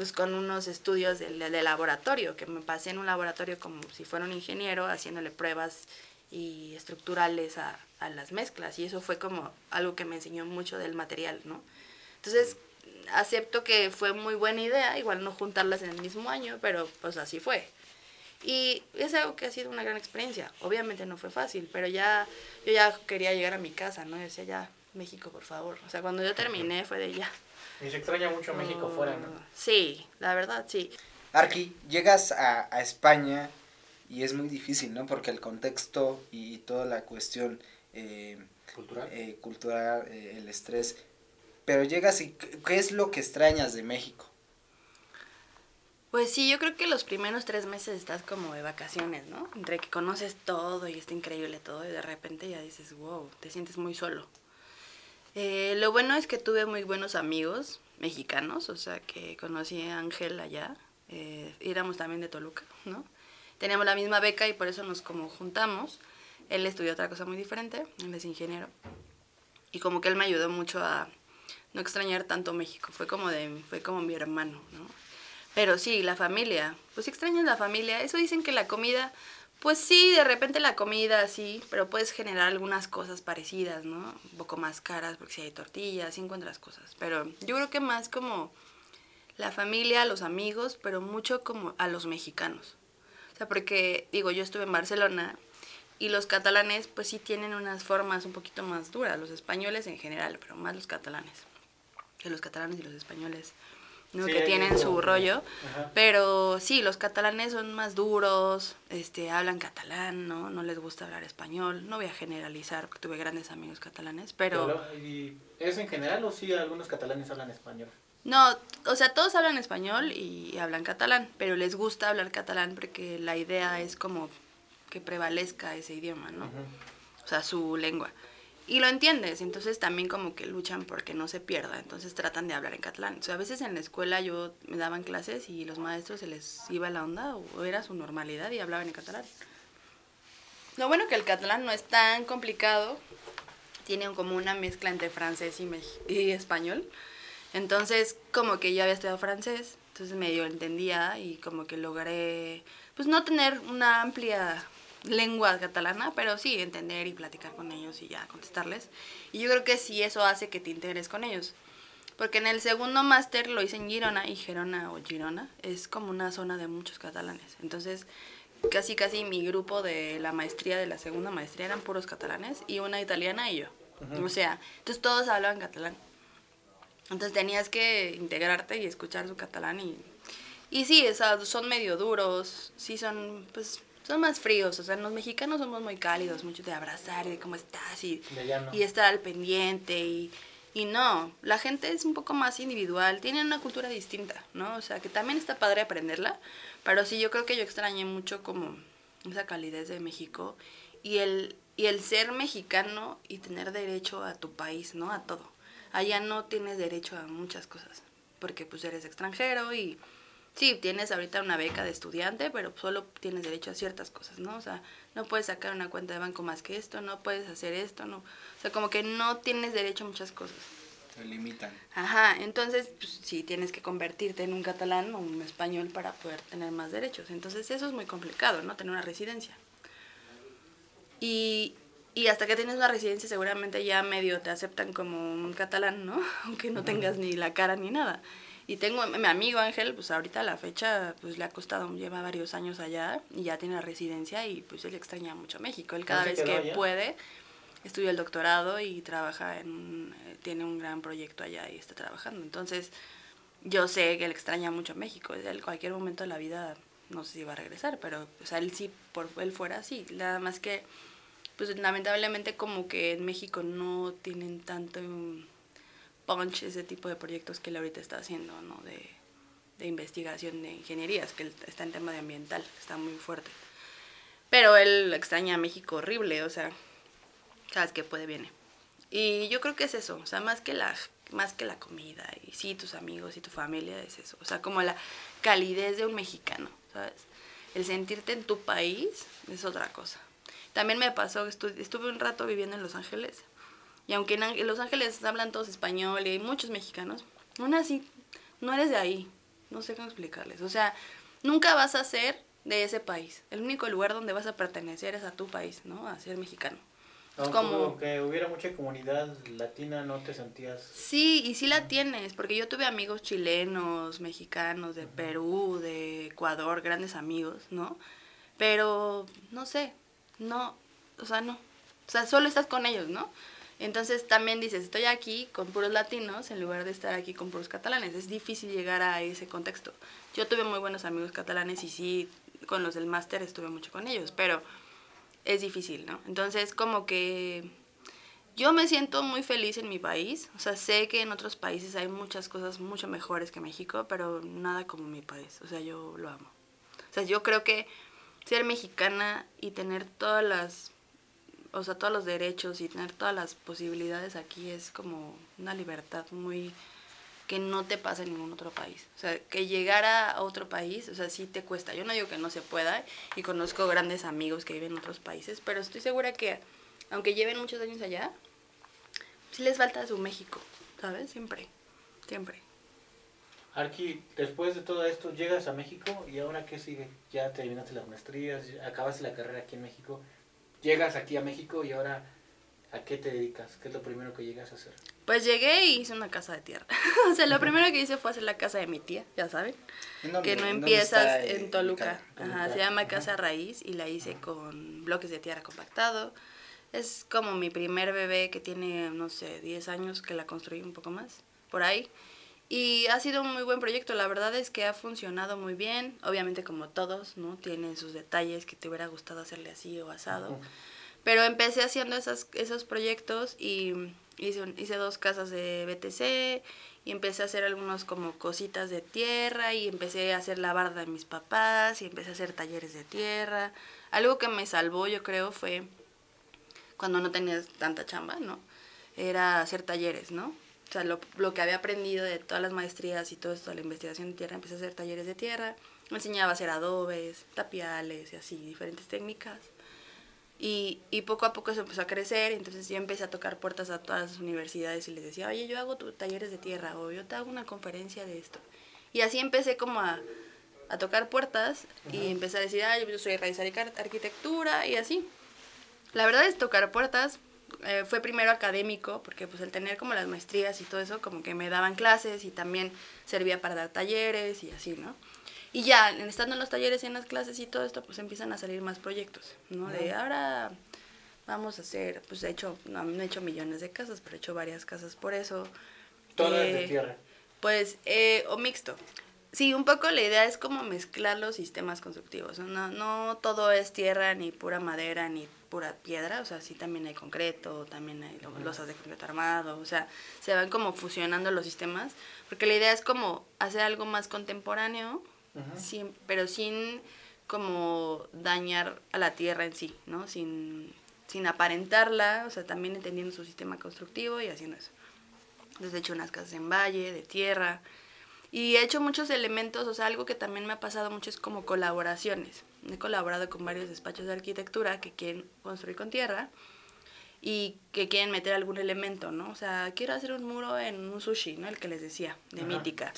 pues con unos estudios de, de laboratorio, que me pasé en un laboratorio como si fuera un ingeniero haciéndole pruebas y estructurales a, a las mezclas y eso fue como algo que me enseñó mucho del material, ¿no? Entonces, acepto que fue muy buena idea, igual no juntarlas en el mismo año, pero pues así fue. Y es algo que ha sido una gran experiencia. Obviamente no fue fácil, pero ya yo ya quería llegar a mi casa, ¿no? Yo decía, ya, México, por favor. O sea, cuando yo terminé fue de ya. Y se extraña mucho México Oh, fuera, ¿no? Sí, la verdad, sí. Arki, llegas a, a España y es muy difícil, ¿no? Porque el contexto y toda la cuestión eh, Cultural. eh, cultural, eh, el estrés. Pero llegas y ¿qué qué es lo que extrañas de México? Pues sí, yo creo que los primeros tres meses estás como de vacaciones, ¿no? Entre que conoces todo y está increíble todo y de repente ya dices, wow, te sientes muy solo. Eh, lo bueno es que tuve muy buenos amigos mexicanos, o sea que conocí a Ángel allá, eh, éramos también de Toluca, ¿no? Teníamos la misma beca y por eso nos como juntamos. Él estudió otra cosa muy diferente, él es ingeniero. Y como que él me ayudó mucho a no extrañar tanto México, fue como, de, fue como mi hermano, ¿no? Pero sí, la familia, pues extrañas la familia. Eso dicen que la comida, pues sí, de repente la comida, sí, pero puedes generar algunas cosas parecidas, ¿no? Un poco más caras, porque si hay tortillas, sí encuentras cosas. Pero yo creo que más como la familia, los amigos, pero mucho como a los mexicanos. O sea, porque, digo, yo estuve en Barcelona y los catalanes, pues sí tienen unas formas un poquito más duras, los españoles en general, pero más los catalanes. Que los catalanes y los españoles, ¿no? Sí, que tienen como- su rollo. Ajá. Pero sí, los catalanes son más duros, este, hablan catalán, ¿no? No les gusta hablar español. No voy a generalizar porque tuve grandes amigos catalanes, pero... Pero, ¿y ¿Es en general o sí algunos catalanes hablan español? No, o sea, todos hablan español y hablan catalán, pero les gusta hablar catalán porque la idea es como que prevalezca ese idioma, ¿no? O sea, su lengua. Y lo entiendes, entonces también como que luchan porque no se pierda, entonces tratan de hablar en catalán. O sea, a veces en la escuela yo me daban clases y los maestros se les iba la onda o era su normalidad y hablaban en catalán. Lo bueno que el catalán no es tan complicado, tiene como una mezcla entre francés y, y español. Entonces, como que yo había estudiado francés, entonces medio entendía y como que logré, pues no tener una amplia lengua catalana, pero sí entender y platicar con ellos y ya contestarles. Y yo creo que sí eso hace que te integres con ellos. Porque en el segundo máster lo hice en Girona y Gerona o Girona es como una zona de muchos catalanes. Entonces, casi casi mi grupo de la maestría, de la segunda maestría, eran puros catalanes y una italiana y yo. O sea, entonces todos hablaban catalán. Entonces tenías que integrarte y escuchar su catalán y, y sí, o sea, son medio duros, sí son, pues, son más fríos, o sea, los mexicanos somos muy cálidos, mucho de abrazar y de cómo estás y, no. y estar al pendiente y, y no, la gente es un poco más individual, tienen una cultura distinta, ¿no? O sea, que también está padre aprenderla, pero sí, yo creo que yo extrañé mucho como esa calidez de México y el, y el ser mexicano y tener derecho a tu país, ¿no? A todo. Allá no tienes derecho a muchas cosas, porque pues eres extranjero y sí, tienes ahorita una beca de estudiante, pero solo tienes derecho a ciertas cosas, ¿no? O sea, no puedes sacar una cuenta de banco más que esto, no puedes hacer esto, no. O sea, como que no tienes derecho a muchas cosas. Te limitan. Ajá, entonces pues, sí tienes que convertirte en un catalán o un español para poder tener más derechos. Entonces eso es muy complicado, ¿no? Tener una residencia. Y, y hasta que tienes una residencia seguramente ya medio te aceptan como un catalán, ¿no? Aunque no tengas ni la cara ni nada. Y tengo mi amigo Ángel, pues ahorita a la fecha pues le ha costado, lleva varios años allá y ya tiene la residencia y pues él extraña mucho México. Él cada vez que allá? puede estudia el doctorado y trabaja en un- eh, tiene un gran proyecto allá y está trabajando. Entonces, yo sé que él extraña mucho México. Él cualquier momento de la vida no sé si va a regresar, pero o sea, él sí por él fuera sí, nada más que pues lamentablemente como que en México no tienen tanto punch ese tipo de proyectos que él ahorita está haciendo, ¿no? De, de investigación de ingenierías, que él está en tema de ambiental, está muy fuerte. Pero él extraña a México horrible, o sea, sabes que puede viene. Y yo creo que es eso, o sea, más que la más que la comida y sí tus amigos y tu familia es eso, o sea, como la calidez de un mexicano, ¿sabes? El sentirte en tu país es otra cosa. También me pasó, estu- estuve un rato viviendo en Los Ángeles y aunque en, Los Ángeles hablan todos español y hay muchos mexicanos, aún así no eres de ahí. no sé cómo explicarles. O sea, nunca vas a ser de ese país. El único lugar donde vas a pertenecer es a tu país, ¿no? A ser mexicano. Aunque, como... aunque hubiera mucha comunidad latina, no te sentías... Sí, y sí la tienes, porque yo tuve amigos chilenos, mexicanos, de Perú, de Ecuador, grandes amigos, ¿no? Pero, no sé, no, o sea, no. O sea, solo estás con ellos, ¿no? Entonces también dices, estoy aquí con puros latinos en lugar de estar aquí con puros catalanes. Es difícil llegar a ese contexto. Yo tuve muy buenos amigos catalanes y sí, con los del máster estuve mucho con ellos, pero es difícil, ¿no? Entonces como que yo me siento muy feliz en mi país. O sea, sé que en otros países hay muchas cosas mucho mejores que México, pero nada como mi país. O sea, yo lo amo. O sea, yo creo que ser mexicana y tener todas las, o sea, todos los derechos y tener todas las posibilidades aquí es como una libertad muy que no te pasa en ningún otro país. O sea, que llegar a otro país, o sea, sí te cuesta. Yo no digo que no se pueda y conozco grandes amigos que viven en otros países, pero estoy segura que aunque lleven muchos años allá, sí les falta su México, ¿sabes? Siempre, siempre. Arki, después de todo esto, llegas a México y ahora qué sigue? Ya terminaste las maestrías, acabaste la carrera aquí en México, llegas aquí a México y ahora ¿a qué te dedicas? ¿Qué es lo primero que llegas a hacer? Pues llegué y hice una casa de tierra. o sea, lo primero que hice fue hacer la casa de mi tía, ya saben. ¿En dónde- Que no empiezas está, en Toluca. Ajá, se llama Casa Raíz y la hice con bloques de tierra compactado. Es como mi primer bebé que tiene, no sé, 10 años que la construí un poco más, por ahí. Y ha sido un muy buen proyecto, la verdad es que ha funcionado muy bien. Obviamente como todos, ¿no? Tiene sus detalles que te hubiera gustado hacerle así o asado. Pero empecé haciendo esas, esos proyectos y hice, un- hice dos casas de BTC y empecé a hacer algunos como cositas de tierra y empecé a hacer la barda de mis papás y empecé a hacer talleres de tierra. Algo que me salvó yo creo fue cuando no tenías tanta chamba, ¿no? Era hacer talleres, ¿no? O sea, lo, lo que había aprendido de todas las maestrías y todo esto, la investigación de tierra, empecé a hacer talleres de tierra. Me enseñaba a hacer adobes, tapiales y así, diferentes técnicas. Y, y poco a poco eso empezó a crecer, entonces yo empecé a tocar puertas a todas las universidades y les decía, oye, yo hago tu- talleres de tierra o yo te hago una conferencia de esto. Y así empecé como a, a tocar puertas y empecé a decir, ah, yo soy raíz arquitect- arquitectura y así. La verdad es tocar puertas. Eh, fue primero académico, porque pues el tener como las maestrías y todo eso, como que me daban clases y también servía para dar talleres y así, ¿no? Y ya, estando en los talleres y en las clases y todo esto, pues empiezan a salir más proyectos, ¿no? De ahora vamos a hacer, pues he hecho, no, no he hecho millones de casas, pero he hecho varias casas por eso. Todas Eh, de tierra. Pues, eh, o mixto. Sí, un poco la idea es como mezclar los sistemas constructivos. No, no todo es tierra, ni pura madera, ni pura piedra. O sea, sí también hay concreto, también hay lo- losas de concreto armado. O sea, se van como fusionando los sistemas. Porque la idea es como hacer algo más contemporáneo, sin, pero sin como dañar a la tierra en sí, ¿no? Sin, sin aparentarla, o sea, también entendiendo su sistema constructivo y haciendo eso. Entonces he hecho unas casas en valle, de tierra. Y he hecho muchos elementos, o sea, algo que también me ha pasado mucho es como colaboraciones. He colaborado con varios despachos de arquitectura que quieren construir con tierra y que quieren meter algún elemento, ¿no? O sea, quiero hacer un muro en un sushi, ¿no? El que les decía, de Mítica.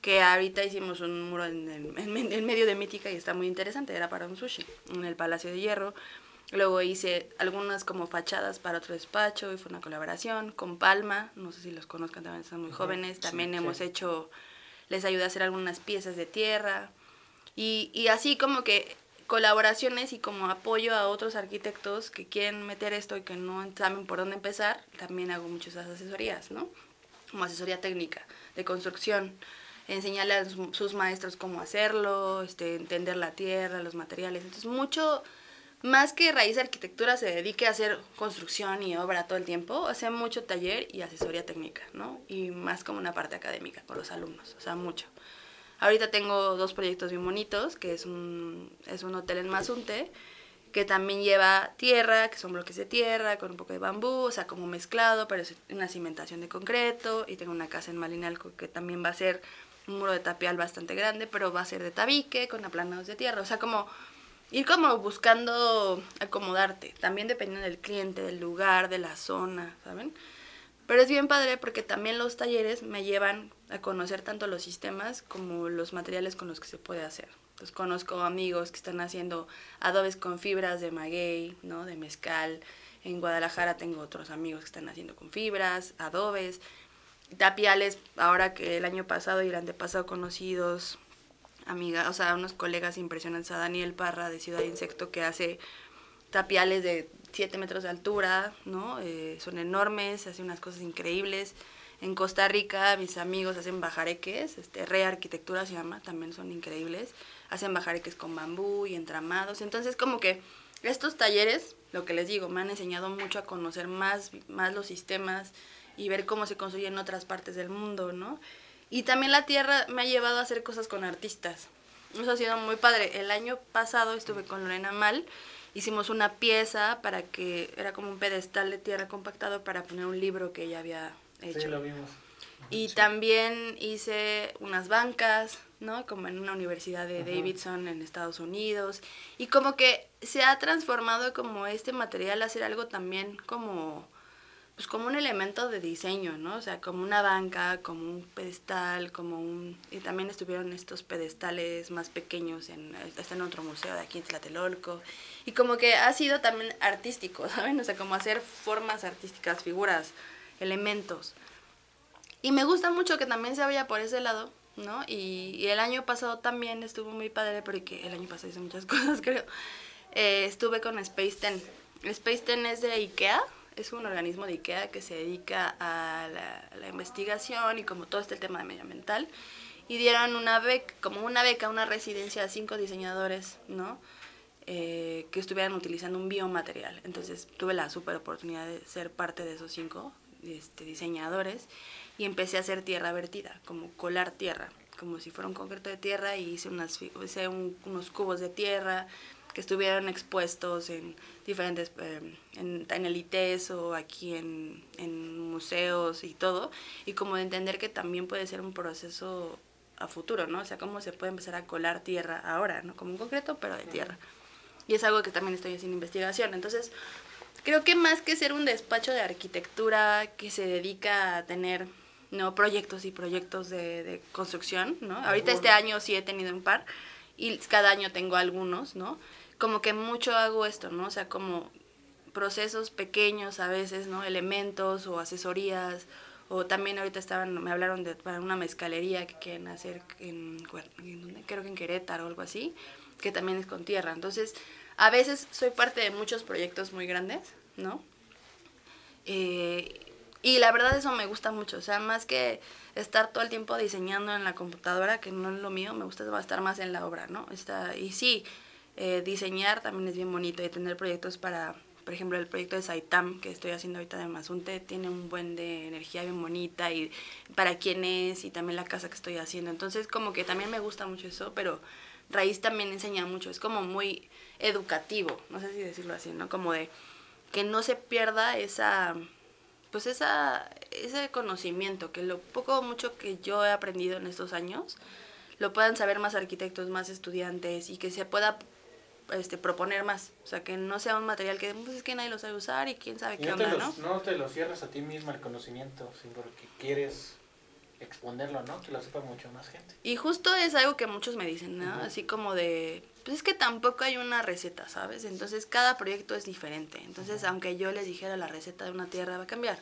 Que ahorita hicimos un muro en, el- en en medio de Mítica y está muy interesante, era para un sushi, en el Palacio de Hierro. Luego hice algunas como fachadas para otro despacho y fue una colaboración con Palma, no sé si los conozcan, también están muy jóvenes. También hemos hecho, les ayudé a hacer algunas piezas de tierra. Y, y así como que colaboraciones y como apoyo a otros arquitectos que quieren meter esto y que no saben por dónde empezar, también hago muchas asesorías, ¿no? Como asesoría técnica, de construcción, enseñarle a sus- maestros cómo hacerlo, este, entender la tierra, los materiales. Entonces, mucho, más que raíz de arquitectura se dedique a hacer construcción y obra todo el tiempo, hace mucho taller y asesoría técnica, ¿no? Y más como una parte académica con los alumnos, o sea, mucho. Ahorita tengo dos proyectos bien bonitos, que es un, es un hotel en Mazunte, que también lleva tierra, que son bloques de tierra con un poco de bambú, o sea, como mezclado, pero es una cimentación de concreto. Y tengo una casa en Malinalco que también va a ser un muro de tapial bastante grande, pero va a ser de tabique, con aplanados de tierra. O sea, como ir como buscando acomodarte, también dependiendo del cliente, del lugar, de la zona, ¿saben? Pero es bien padre porque también los talleres me llevan a conocer tanto los sistemas como los materiales con los que se puede hacer. Entonces conozco amigos que están haciendo adobes con fibras de maguey, ¿no? de mezcal. En Guadalajara tengo otros amigos que están haciendo con fibras, adobes, tapiales, ahora que el año pasado y el antepasado conocidos, amigas, o sea, unos colegas impresionantes, a Daniel Parra de Ciudad Insecto que hace tapiales de 7 metros de altura, ¿no? Eh, son enormes, hace unas cosas increíbles. En Costa Rica mis amigos hacen bajareques, este, Re Arquitectura se llama, también son increíbles. Hacen bajareques con bambú y entramados. Entonces como que estos talleres, lo que les digo, me han enseñado mucho a conocer más, más los sistemas y ver cómo se construyen en otras partes del mundo, ¿no? Y también la tierra me ha llevado a hacer cosas con artistas. Eso ha sido muy padre. El año pasado estuve con Lorena Mal, hicimos una pieza para que era como un pedestal de tierra compactado para poner un libro que ella había hecho. Sí, lo vimos. Y también hice unas bancas, ¿no? Como en una universidad de Davidson en Estados Unidos. Y como que se ha transformado como este material a ser algo también como, pues como un elemento de diseño, ¿no? O sea, como una banca, como un pedestal, como un... Y también estuvieron estos pedestales más pequeños, en, está en otro museo de aquí en Tlatelolco. Y como que ha sido también artístico, ¿saben? O sea, como hacer formas artísticas, figuras, elementos. Y me gusta mucho que también se vaya por ese lado, ¿no? Y, y el año pasado también estuvo muy padre porque el año pasado hice muchas cosas, creo. Eh, estuve con Space Ten. Space Ten es de IKEA, es un organismo de IKEA que se dedica a la, a la investigación y como todo este tema de medioambiental. Y dieron una beca, como una beca, una residencia a cinco diseñadores, ¿no? Eh, que estuvieran utilizando un biomaterial. Entonces tuve la super oportunidad de ser parte de esos cinco este, diseñadores y empecé a hacer tierra vertida, como colar tierra, como si fuera un concreto de tierra y hice, unas, hice un- unos cubos de tierra que estuvieron expuestos en diferentes, eh, en, en el ITES o aquí en, en museos y todo, y como de entender que también puede ser un proceso a futuro, ¿no? O sea, cómo se puede empezar a colar tierra ahora, ¿no? Como un concreto, pero de tierra. Y es algo que también estoy haciendo investigación. Entonces, creo que más que ser un despacho de arquitectura que se dedica a tener no proyectos y proyectos de, de construcción, ¿no? Ahorita este año sí he tenido un par y cada año tengo algunos, ¿no? Como que mucho hago esto, ¿no? O sea, como procesos pequeños a veces, ¿no? Elementos o asesorías o también ahorita estaban me hablaron de para una mezcalería que quieren hacer en, en creo que en Querétaro o algo así, que también es con tierra. Entonces, a veces soy parte de muchos proyectos muy grandes, ¿no? Eh, y la verdad eso me gusta mucho, o sea, más que estar todo el tiempo diseñando en la computadora, que no es lo mío, me gusta estar más en la obra, ¿no? Está, y sí, eh, diseñar también es bien bonito y tener proyectos para, por ejemplo, el proyecto de Saitam que estoy haciendo ahorita de Mazunte tiene un buen de energía bien bonita y para quién es y también la casa que estoy haciendo. Entonces como que también me gusta mucho eso, pero Raíz también enseña mucho, es como muy educativo, no sé si decirlo así, ¿no? Como de que no se pierda esa pues esa, ese conocimiento, que lo poco o mucho que yo he aprendido en estos años, lo puedan saber más arquitectos, más estudiantes y que se pueda este, proponer más. O sea, que no sea un material que pues, es que nadie lo sabe usar y quién sabe Y qué no onda, los- ¿no? no te lo cierras a ti misma el conocimiento, sino porque quieres exponerlo, ¿no? Que lo sepa mucho más gente. Y justo es algo que muchos me dicen, ¿no? Así como de, pues es que tampoco hay una receta, ¿sabes? Entonces cada proyecto es diferente. Entonces, aunque yo les dijera la receta de una tierra va a cambiar.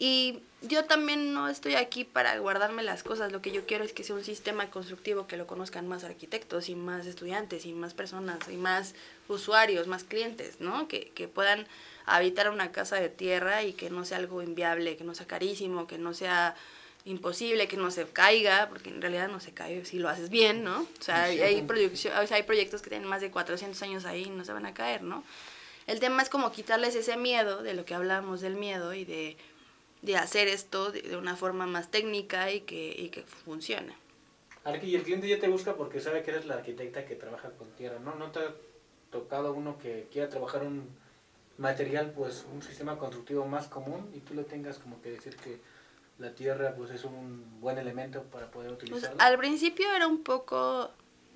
Y yo también no estoy aquí para guardarme las cosas, lo que yo quiero es que sea un sistema constructivo que lo conozcan más arquitectos y más estudiantes y más personas y más usuarios, más clientes, ¿no? Que, que puedan habitar una casa de tierra y que no sea algo inviable, que no sea carísimo, que no sea imposible, que no se caiga, porque en realidad no se cae si lo haces bien, ¿no? O sea, hay, hay, producción, o sea, hay proyectos que tienen más de 400 años ahí y no se van a caer, ¿no? El tema es como quitarles ese miedo, de lo que hablamos del miedo y de, de hacer esto de, de una forma más técnica y que, y que funcione. Arqui, y el cliente ya te busca porque sabe que eres la arquitecta que trabaja con tierra, ¿no? ¿No te ha tocado uno que quiera trabajar un material, pues un sistema constructivo más común y tú le tengas como que decir que la tierra pues es un buen elemento para poder Pues, utilizarlo? al principio era un poco,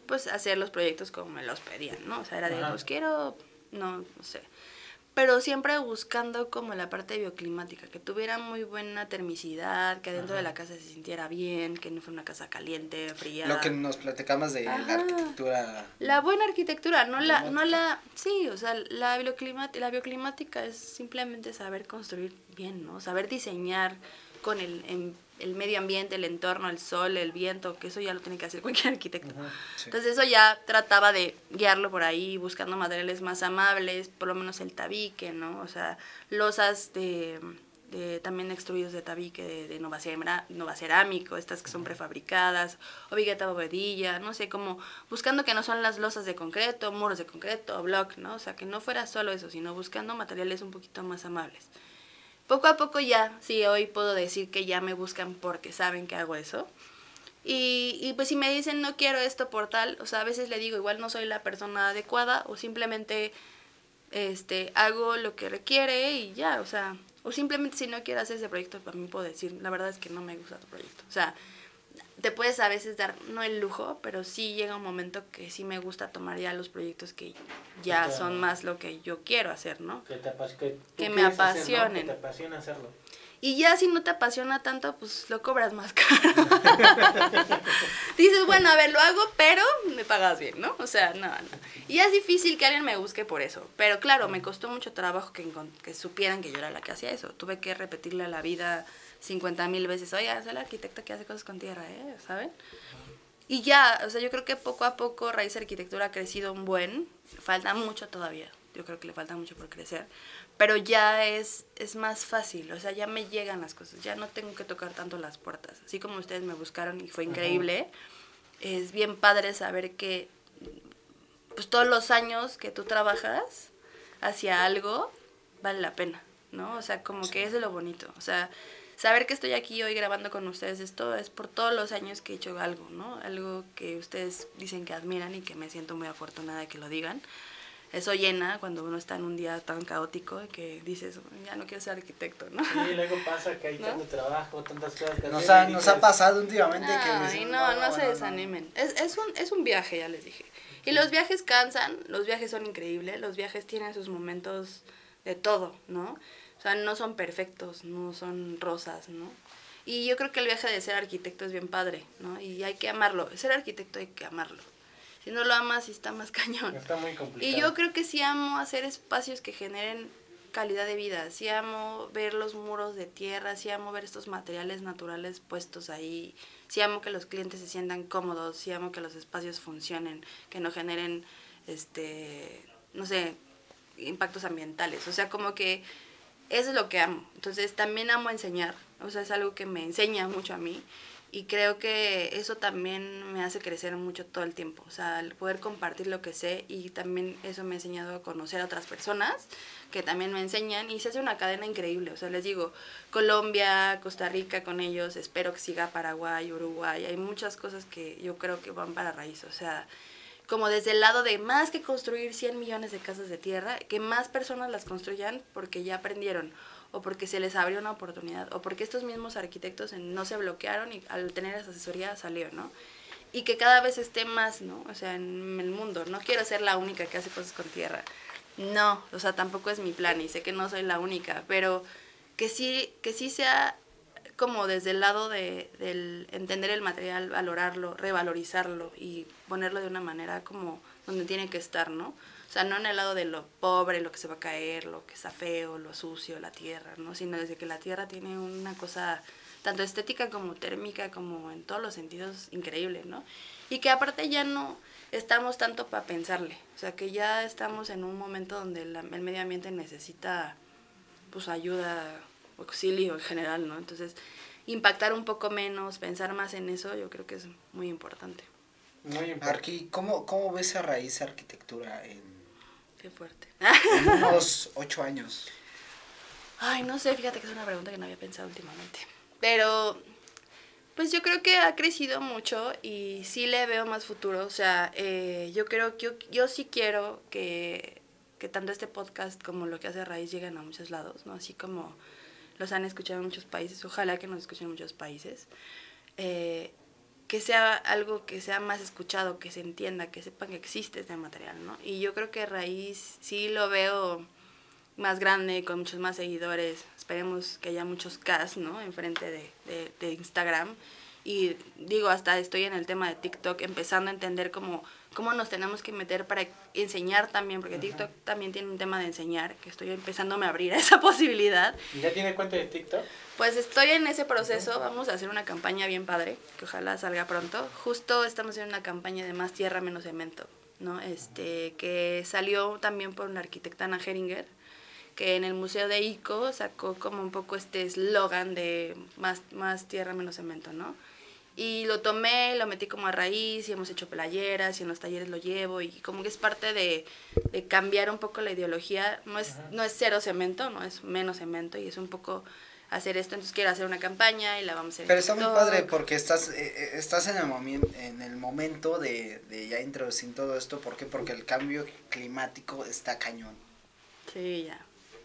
pues, hacer los proyectos como me los pedían, ¿no? O sea, era de, Ajá. pues, quiero, no, no sé. pero siempre buscando como la parte bioclimática, que tuviera muy buena termicidad, que adentro de la casa se sintiera bien, que no fuera una casa caliente, fría. Lo que nos platicamos de la arquitectura. La buena arquitectura, no la, no la, sí, o sea, la bioclimática, la bioclimática es simplemente saber construir bien, ¿no? Saber diseñar con el, en- el medio ambiente, el entorno, el sol, el viento, que eso ya lo tiene que hacer cualquier arquitecto. sí. Entonces eso ya trataba de guiarlo por ahí, buscando materiales más amables, por lo menos el tabique, ¿no? O sea, losas de, de también extruidos de tabique de, de nova, cera- nova cerámico, estas que son prefabricadas, o vigueta bovedilla, no sé, como buscando que no son las losas de concreto, muros de concreto, block, ¿no? O sea, que no fuera solo eso, sino buscando materiales un poquito más amables. Poco a poco ya, sí, hoy puedo decir que ya me buscan porque saben que hago eso. Y, pues si me dicen no quiero esto por tal, o sea, a veces le digo igual no soy la persona adecuada o simplemente este hago lo que requiere y ya, o sea, o simplemente si no quiero hacer ese proyecto, para mí puedo decir, la verdad es que no me gusta tu proyecto. O sea, te puedes a veces dar, no el lujo, pero sí llega un momento que sí me gusta tomar ya los proyectos que ya Claro. son más lo que yo quiero hacer, ¿no? Que, te que, Que me quieres hacer, ¿no? apasionen. Que te apasiona hacerlo. Y ya si no te apasiona tanto, pues lo cobras más caro. Dices, bueno, a ver, lo hago, pero me pagas bien, ¿no? O sea, no, no. Y es difícil que alguien me busque por eso. Pero claro, me costó mucho trabajo que, que supieran que yo era la que hacía eso. Tuve que repetirle a la vida 50 mil veces, oye, soy la arquitecta que hace cosas con tierra, ¿eh? ¿Saben? Y ya, o sea, yo creo que poco a poco Raíz Arquitectura ha crecido un buen. Falta mucho todavía. Yo creo que le falta mucho por crecer. Pero ya es, es más fácil, o sea, ya me llegan las cosas. Ya no tengo que tocar tanto las puertas. Así como ustedes me buscaron y fue increíble. Es bien padre saber que pues todos los años que tú trabajas hacia algo vale la pena, ¿no? O sea, como que es lo bonito. O sea, saber que estoy aquí hoy grabando con ustedes, esto es por todos los años que he hecho algo, ¿no? Algo que ustedes dicen que admiran y que me siento muy afortunada de que lo digan. Eso llena cuando uno está en un día tan caótico que dices, ya no quiero ser arquitecto, ¿no? Sí, luego pasa que hay ¿No? tanto trabajo, tantas cosas que Nos hacer ha, nos ha pasado últimamente que Ay, decimos, no, no se desanimen. Es, es, un, es un viaje, ya les dije. Y los viajes cansan, los viajes son increíbles, los viajes tienen sus momentos de todo, ¿no? O sea, no son perfectos, no son rosas, ¿no? Y yo creo que el viaje de ser arquitecto es bien padre, ¿no? Y hay que amarlo. Ser arquitecto hay que amarlo. Si no lo amas, está más cañón. Está muy complicado. Y yo creo que sí amo hacer espacios que generen calidad de vida, sí amo ver los muros de tierra, sí amo ver estos materiales naturales puestos ahí, sí amo que los clientes se sientan cómodos, sí amo que los espacios funcionen, que no generen, este, no sé, impactos ambientales, o sea, como que eso es lo que amo. Entonces también amo enseñar, o sea, es algo que me enseña mucho a mí. Y creo que eso también me hace crecer mucho todo el tiempo, o sea, el poder compartir lo que sé y también eso me ha enseñado a conocer a otras personas que también me enseñan y se hace una cadena increíble, o sea, les digo, Colombia, Costa Rica con ellos, espero que siga Paraguay, Uruguay, hay muchas cosas que yo creo que van para raíz, o sea, como desde el lado de más que construir 100 millones de casas de tierra, que más personas las construyan porque ya aprendieron o porque se les abrió una oportunidad o porque estos mismos arquitectos no se bloquearon y al tener esa asesoría salió, ¿no? Y que cada vez esté más, ¿no? O sea, en el mundo. No quiero ser la única que hace cosas con tierra. No, o sea, tampoco es mi plan y sé que no soy la única, pero que sí, que sí sea como desde el lado de, del entender el material, valorarlo, revalorizarlo y ponerlo de una manera como donde tiene que estar, ¿no? O sea, no en el lado de lo pobre, lo que se va a caer, lo que está feo, lo sucio, la tierra, ¿no? Sino desde que la tierra tiene una cosa tanto estética como térmica, como en todos los sentidos increíble, ¿no? Y que aparte ya no estamos tanto para pensarle, o sea, que ya estamos en un momento donde la- el medio ambiente necesita, pues, ayuda, auxilio en general, ¿no? Entonces, impactar un poco menos, pensar más en eso, yo creo que es muy importante. Muy importante. ¿cómo, ¿cómo ves a raíz arquitectura en, Qué fuerte. en unos ocho años? Ay, no sé, fíjate que es una pregunta que no había pensado últimamente. Pero, pues yo creo que ha crecido mucho y sí le veo más futuro. O sea, eh, yo creo que yo, yo sí quiero que, que tanto este podcast como lo que hace Raíz lleguen a muchos lados, ¿no? Así como los han escuchado en muchos países, ojalá que nos escuchen en muchos países. Eh, que sea algo que sea más escuchado, que se entienda, que sepan que existe este material, ¿no? Y yo creo que Raíz sí lo veo más grande, con muchos más seguidores. Esperemos que haya muchos cast, ¿no? Enfrente de, de Instagram. Y digo, hasta estoy en el tema de TikTok, empezando a entender cómo, cómo nos tenemos que meter para enseñar también, porque TikTok también tiene un tema de enseñar, que estoy empezando a abrir a esa posibilidad. ¿Ya tiene cuenta de TikTok? Pues estoy en ese proceso, vamos a hacer una campaña bien padre, que ojalá salga pronto. Justo estamos haciendo una campaña de más tierra, menos cemento, ¿no? Este, que salió también por una arquitecta Ana Heringer, que en el Museo de ICO sacó como un poco este eslogan de más, más tierra, menos cemento, ¿no? Y lo tomé, lo metí como a raíz y hemos hecho playeras y en los talleres lo llevo y como que es parte de, de cambiar un poco la ideología. No es, no es cero cemento, no es menos cemento y es un poco hacer esto. Entonces quiero hacer una campaña y la vamos a hacer. Pero está muy padre porque estás, eh, eh, estás en, el momen- en el momento de, de ya introducir todo esto. ¿Por qué? Porque el cambio climático está cañón. Sí, ya.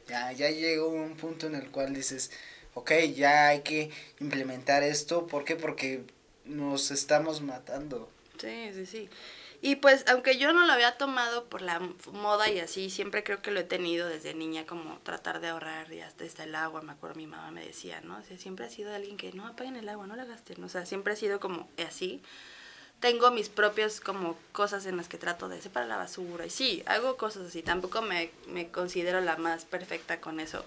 Ya, ya llegó un punto en el cual dices, ok, ya hay que implementar esto. ¿Por qué? Porque nos estamos matando. Sí, sí, sí. Y pues, aunque yo no lo había tomado por la moda y así, siempre creo que lo he tenido desde niña, como tratar de ahorrar y hasta, el agua. Me acuerdo, mi mamá me decía, ¿no? O sea, siempre ha sido alguien que no apaguen el agua, no la gasten. O sea, siempre ha sido como así. Tengo mis propias como cosas en las que trato de separar la basura. Y sí, hago cosas así. Tampoco me, me considero la más perfecta con eso.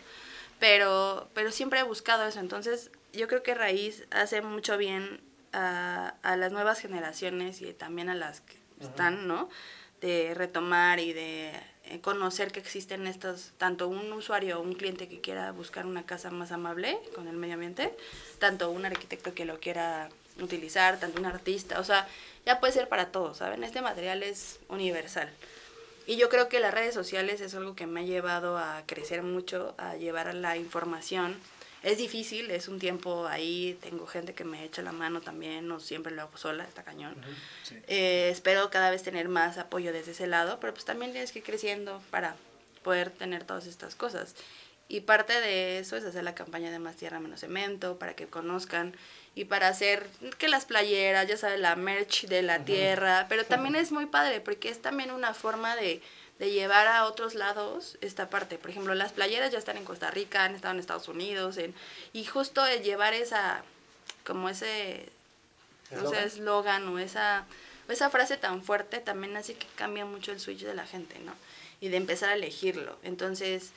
Pero, pero siempre he buscado eso. Entonces, yo creo que Raíz hace mucho bien a, a las nuevas generaciones y también a las que están, ¿no? De retomar y de eh, conocer que existen estos, tanto un usuario o un cliente que quiera buscar una casa más amable con el medio ambiente, tanto un arquitecto que lo quiera utilizar, tanto un artista, o sea, ya puede ser para todos, ¿saben? Este material es universal. Y yo creo que las redes sociales es algo que me ha llevado a crecer mucho, a llevar la información. Es difícil, es un tiempo ahí, tengo gente que me echa la mano también, no siempre lo hago sola, está cañón. Sí. Eh, espero cada vez tener más apoyo desde ese lado, pero pues también tienes que ir creciendo para poder tener todas estas cosas. Y parte de eso es hacer la campaña de Más Tierra Menos Cemento, para que conozcan y para hacer que las playeras, ya sabes, la merch de la tierra, pero también es muy padre porque es también una forma de, de llevar a otros lados esta parte. Por ejemplo, las playeras ya están en Costa Rica, han estado en Estados Unidos, en, y justo el llevar esa, como ese, eslogan o esa, esa frase tan fuerte también hace que cambia mucho el switch de la gente, ¿no? Y de empezar a elegirlo. Entonces,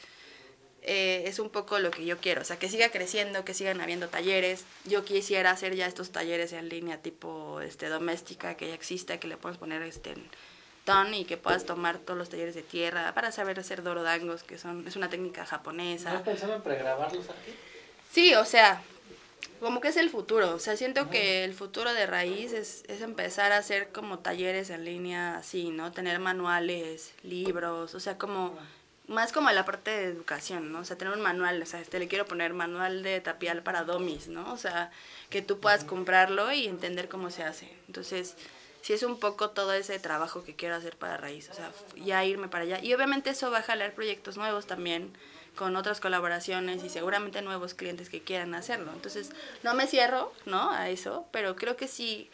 eh, es un poco lo que yo quiero, o sea, que siga creciendo, que sigan habiendo talleres. Yo quisiera hacer ya estos talleres en línea tipo este doméstica, que ya exista, que le puedas poner este ton y que puedas tomar todos los talleres de tierra para saber hacer dorodangos, que son es una técnica ¿No has japonesa. pensado en pregrabarlos aquí? Sí, o sea, como que es el futuro. O sea, siento que el futuro de raíz es, es empezar a hacer como talleres en línea así, ¿no? Tener manuales, libros, o sea, como más como la parte de educación, ¿no? O sea, tener un manual, o sea, este le quiero poner manual de tapial para domis, ¿no? O sea, que tú puedas comprarlo y entender cómo se hace. Entonces, sí es un poco todo ese trabajo que quiero hacer para raíz, o sea, ya irme para allá. Y obviamente eso va a jalar proyectos nuevos también, con otras colaboraciones y seguramente nuevos clientes que quieran hacerlo. Entonces, no me cierro, ¿no? A eso, pero creo que sí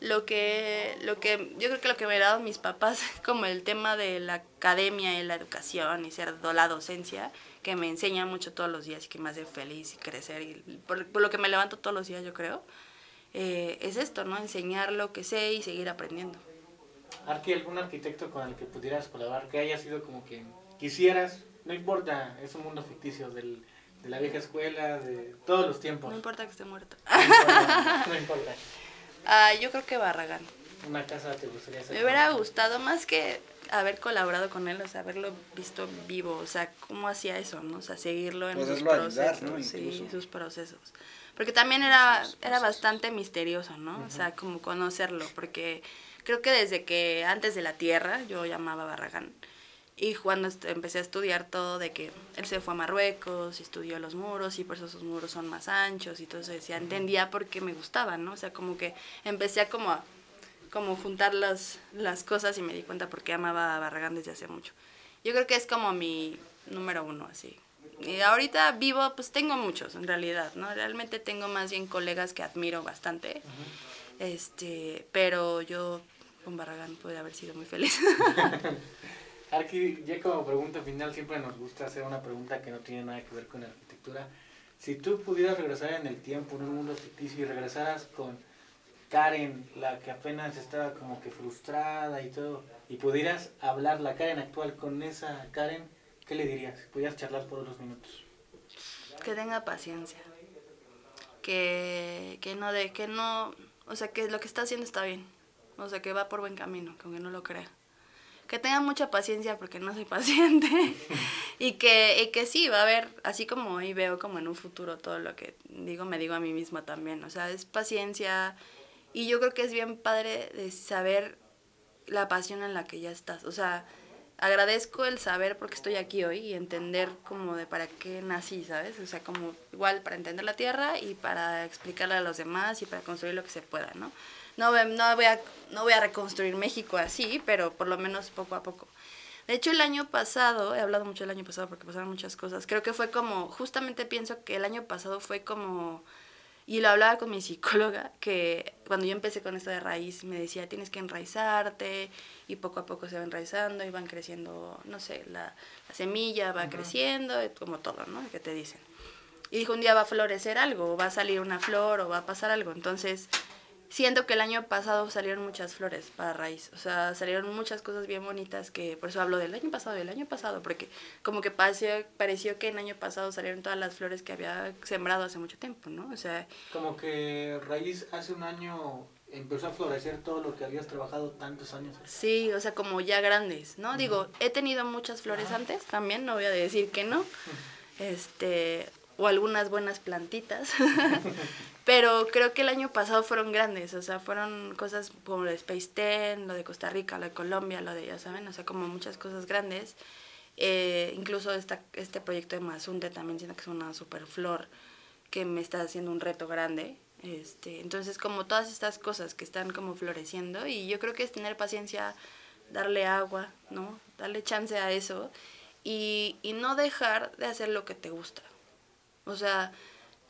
lo que lo que yo creo que lo que me dado mis papás como el tema de la academia y la educación y ser la docencia que me enseña mucho todos los días y que me hace feliz y crecer y por lo que me levanto todos los días yo creo eh, es esto no enseñar lo que sé y seguir aprendiendo Arqui, algún arquitecto con el que pudieras colaborar, que haya sido como que quisieras, no importa, es un mundo ficticio del, de la vieja escuela, de todos los tiempos. no importa que esté muerto No importa, no importa. Ah, yo creo que Barragán Una casa te gustaría hacer. Me hubiera gustado más que haber colaborado con él, o sea, haberlo visto vivo, o sea, cómo hacía eso, ¿no? O sea, seguirlo en sus Poderlo ayudar, procesos, ¿no? sí, sus procesos. Porque también era, era bastante misterioso, ¿no? O sea, como conocerlo, porque creo que desde que antes de la Tierra, yo llamaba Barragán, y cuando empecé a estudiar todo de que él se fue a Marruecos y estudió los muros y por eso sus muros son más anchos y todo eso decía, entendía por qué me gustaban, ¿no? O sea, como que empecé a como a como juntar las, las cosas y me di cuenta por qué amaba a Barragán desde hace mucho. Yo creo que es como mi número uno, así. Y ahorita vivo, pues tengo muchos en realidad, ¿no? Realmente tengo más bien colegas que admiro bastante. Este, pero yo con Barragán pude haber sido muy feliz. Arqui, ya como pregunta final, siempre nos gusta hacer una pregunta que no tiene nada que ver con la arquitectura. Si tú pudieras regresar en el tiempo, en un mundo ficticio, y regresaras con Karen, la que apenas estaba como que frustrada y todo, y pudieras hablar la Karen actual con esa Karen, ¿qué le dirías? Pudieras charlar por unos minutos. que tenga paciencia. Que, que no de, que no, o sea, que lo que está haciendo está bien. O sea, que va por buen camino, que aunque no lo crea. Que tenga mucha paciencia porque no soy paciente. y, que, y que sí, va a haber, así como hoy veo como en un futuro todo lo que digo, me digo a mí misma también. O sea, es paciencia. Y yo creo que es bien padre de saber la pasión en la que ya estás. O sea, agradezco el saber por qué estoy aquí hoy y entender como de para qué nací, ¿sabes? O sea, como igual para entender la tierra y para explicarle a los demás y para construir lo que se pueda, ¿no? No, no, voy, a, no voy a reconstruir México así, pero por lo menos poco a poco. De hecho, el año pasado, he hablado mucho del año pasado porque pasaron muchas cosas, creo que fue como, justamente pienso que el año pasado fue como, y lo hablaba con mi psicóloga, que cuando yo empecé con esto de raíz, me decía, tienes que enraizarte, y poco a poco se va enraizando y van creciendo, no sé, la, la semilla va creciendo, como todo, ¿no? Que te dicen. Y dijo, un día va a florecer algo, o va a salir una flor, o va a pasar algo. Entonces, siento que el año pasado salieron muchas flores para raíz. O sea, salieron muchas cosas bien bonitas que, por eso hablo del año pasado, del año pasado, porque como que pareció, pareció que el año pasado salieron todas las flores que había sembrado hace mucho tiempo, ¿no? O sea, Como que Raíz hace un año empezó a florecer todo lo que habías trabajado tantos años. Sí, o sea, como ya grandes, ¿no? Digo, he tenido muchas flores antes también, no voy a decir que no. Este, o algunas buenas plantitas. Pero creo que el año pasado fueron grandes, o sea, fueron cosas como lo de Space Ten, lo de Costa Rica, lo de Colombia, lo de, ya saben, o sea, como muchas cosas grandes. Eh, incluso esta, este proyecto de Mazunte también siento que es una super flor que me está haciendo un reto grande. Este, entonces, como todas estas cosas que están como floreciendo, y yo creo que es tener paciencia, darle agua, ¿no? Darle chance a eso y, y no dejar de hacer lo que te gusta. O sea,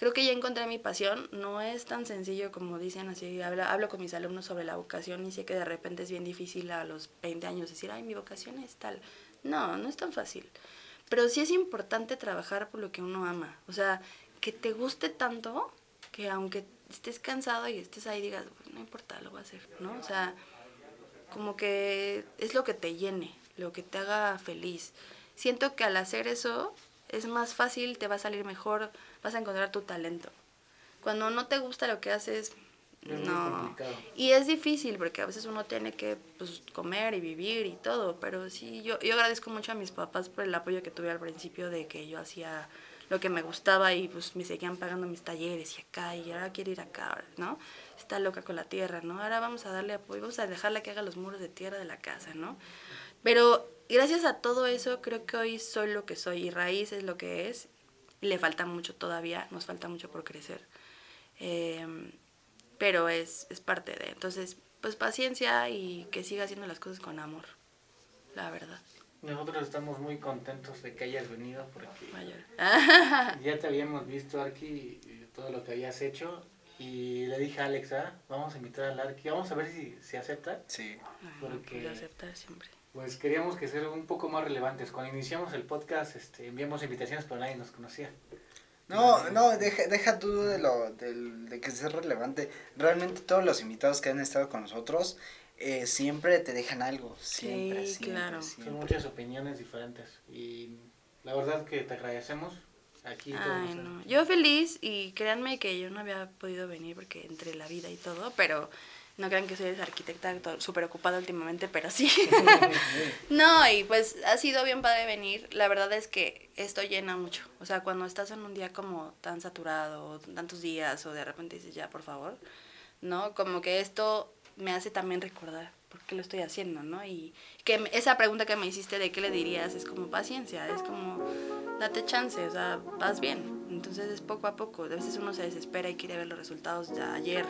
creo que ya encontré mi pasión. No es tan sencillo como dicen así. Hablo, hablo con mis alumnos sobre la vocación y sé que de repente es bien difícil a los 20 años decir, ay, mi vocación es tal. No, no es tan fácil. Pero sí es importante trabajar por lo que uno ama. O sea, que te guste tanto que aunque estés cansado y estés ahí digas, "Bueno, no importa, lo voy a hacer, ¿no? O sea, como que es lo que te llene, lo que te haga feliz. Siento que al hacer eso es más fácil, te va a salir mejor, vas a encontrar tu talento. Cuando no te gusta lo que haces, Es no. Y es difícil porque a veces uno tiene que pues, comer y vivir y todo, pero sí, yo, yo agradezco mucho a mis papás por el apoyo que tuve al principio de que yo hacía lo que me gustaba y pues me seguían pagando mis talleres y acá y ahora quiero ir acá, ¿no? Está loca con la tierra, ¿no? Ahora vamos a darle apoyo, vamos a dejarla que haga los muros de tierra de la casa, ¿no? Pero gracias a todo eso creo que hoy soy lo que soy y raíz es lo que es. Y le falta mucho todavía, nos falta mucho por crecer. Em, pero es, es parte de. Entonces, pues paciencia y que siga haciendo las cosas con amor, la verdad. Nosotros estamos muy contentos de que hayas venido porque Mayor. ya te habíamos visto, Arki, y todo lo que habías hecho. Y le dije a Alexa, vamos a invitar al Arki, vamos a ver si se acepta. Sí. Porque- aceptar siempre. Pues queríamos que ser un poco más relevantes. Cuando iniciamos el podcast, este, enviamos invitaciones, pero nadie nos conocía. No, no, deja, deja tú de lo del- de que sea relevante. Realmente todos los invitados que han estado con nosotros eh, siempre te dejan algo. Siempre, Sí, siempre, claro. Son muchas opiniones diferentes. Y la verdad que te agradecemos. Aquí todos Ay, no. Yo feliz y créanme que yo no había podido venir porque entre la vida y todo, pero no crean que soy esa arquitecta súper ocupada últimamente, pero sí. no, y pues ha sido bien padre venir. La verdad es que esto llena mucho. O sea, cuando estás en un día como tan saturado, tantos días, o de repente dices, ya, por favor, ¿no? Como que esto me hace también recordar por qué lo estoy haciendo, ¿no? Y que esa pregunta que me hiciste de qué le dirías es como paciencia, es como date chance, o sea, vas bien. Entonces es poco a poco. A veces uno se desespera y quiere ver los resultados de ayer.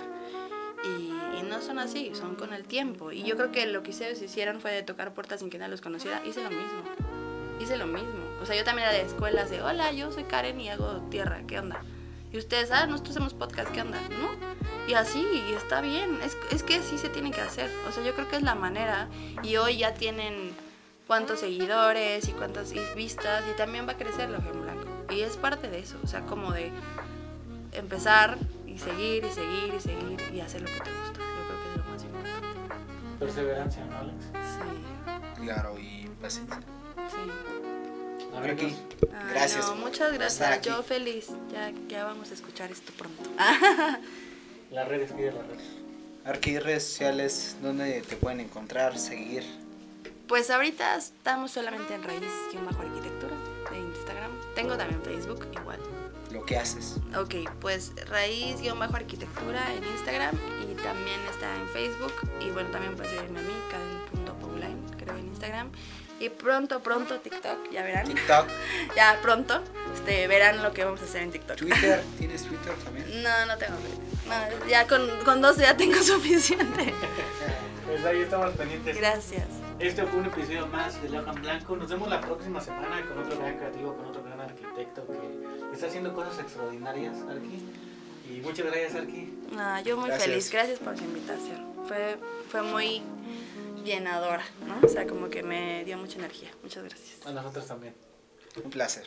Y, no son así, son con el tiempo. Y yo creo que lo que ustedes hicieron fue de tocar puertas sin que nadie los conociera. Hice lo mismo. Hice lo mismo. O sea, yo también era de escuelas de, hola, yo soy Karen y hago tierra, ¿qué onda? Y ustedes, ah, nosotros hacemos podcast, ¿qué onda? ¿No? Y así, y está bien. Es, es que sí se tiene que hacer. O sea, yo creo que es la manera. Y hoy ya tienen cuántos seguidores y cuántas vistas y también va a crecer Loja en Blanco. Y es parte de eso, o sea, como de empezar y seguir y seguir y seguir y hacer lo que te gusta. Yo creo que es lo más importante. Perseverancia, ¿no, Alex? Sí, Claro, y paciencia. sí. A ver, Aquí. Ay, Gracias no, muchas gracias. aquí. Yo feliz. Ya, ya vamos a escuchar esto pronto. las redes, pide las redes. Arqui, redes sociales, ¿dónde te pueden encontrar, seguir? Pues ahorita estamos solamente en raíz bajo arquitectura de Instagram. Tengo también Facebook igual. Lo que haces. Ok, pues raíz-arquitectura en Instagram y también está en Facebook. Y bueno, también puedes seguirme a mí, caden.pauline, creo en Instagram. Y pronto, pronto TikTok, ya verán. TikTok, Ya pronto este, verán lo que vamos a hacer en TikTok. Twitter, ¿tienes Twitter también? No, no tengo Twitter. No, ya con, con dos ya tengo suficiente. Pues ahí estamos pendientes. Gracias. Este fue un episodio más de Loja en Blanco. Nos vemos la próxima semana con otro gran creativo, con otro gran arquitecto que está haciendo cosas extraordinarias, Arki. Y muchas gracias, Arki. Ah, yo muy Gracias. feliz, gracias por su invitación. Fue, fue muy llenadora, ¿no? O sea, como que me dio mucha energía. Muchas gracias. A nosotros también. Un placer.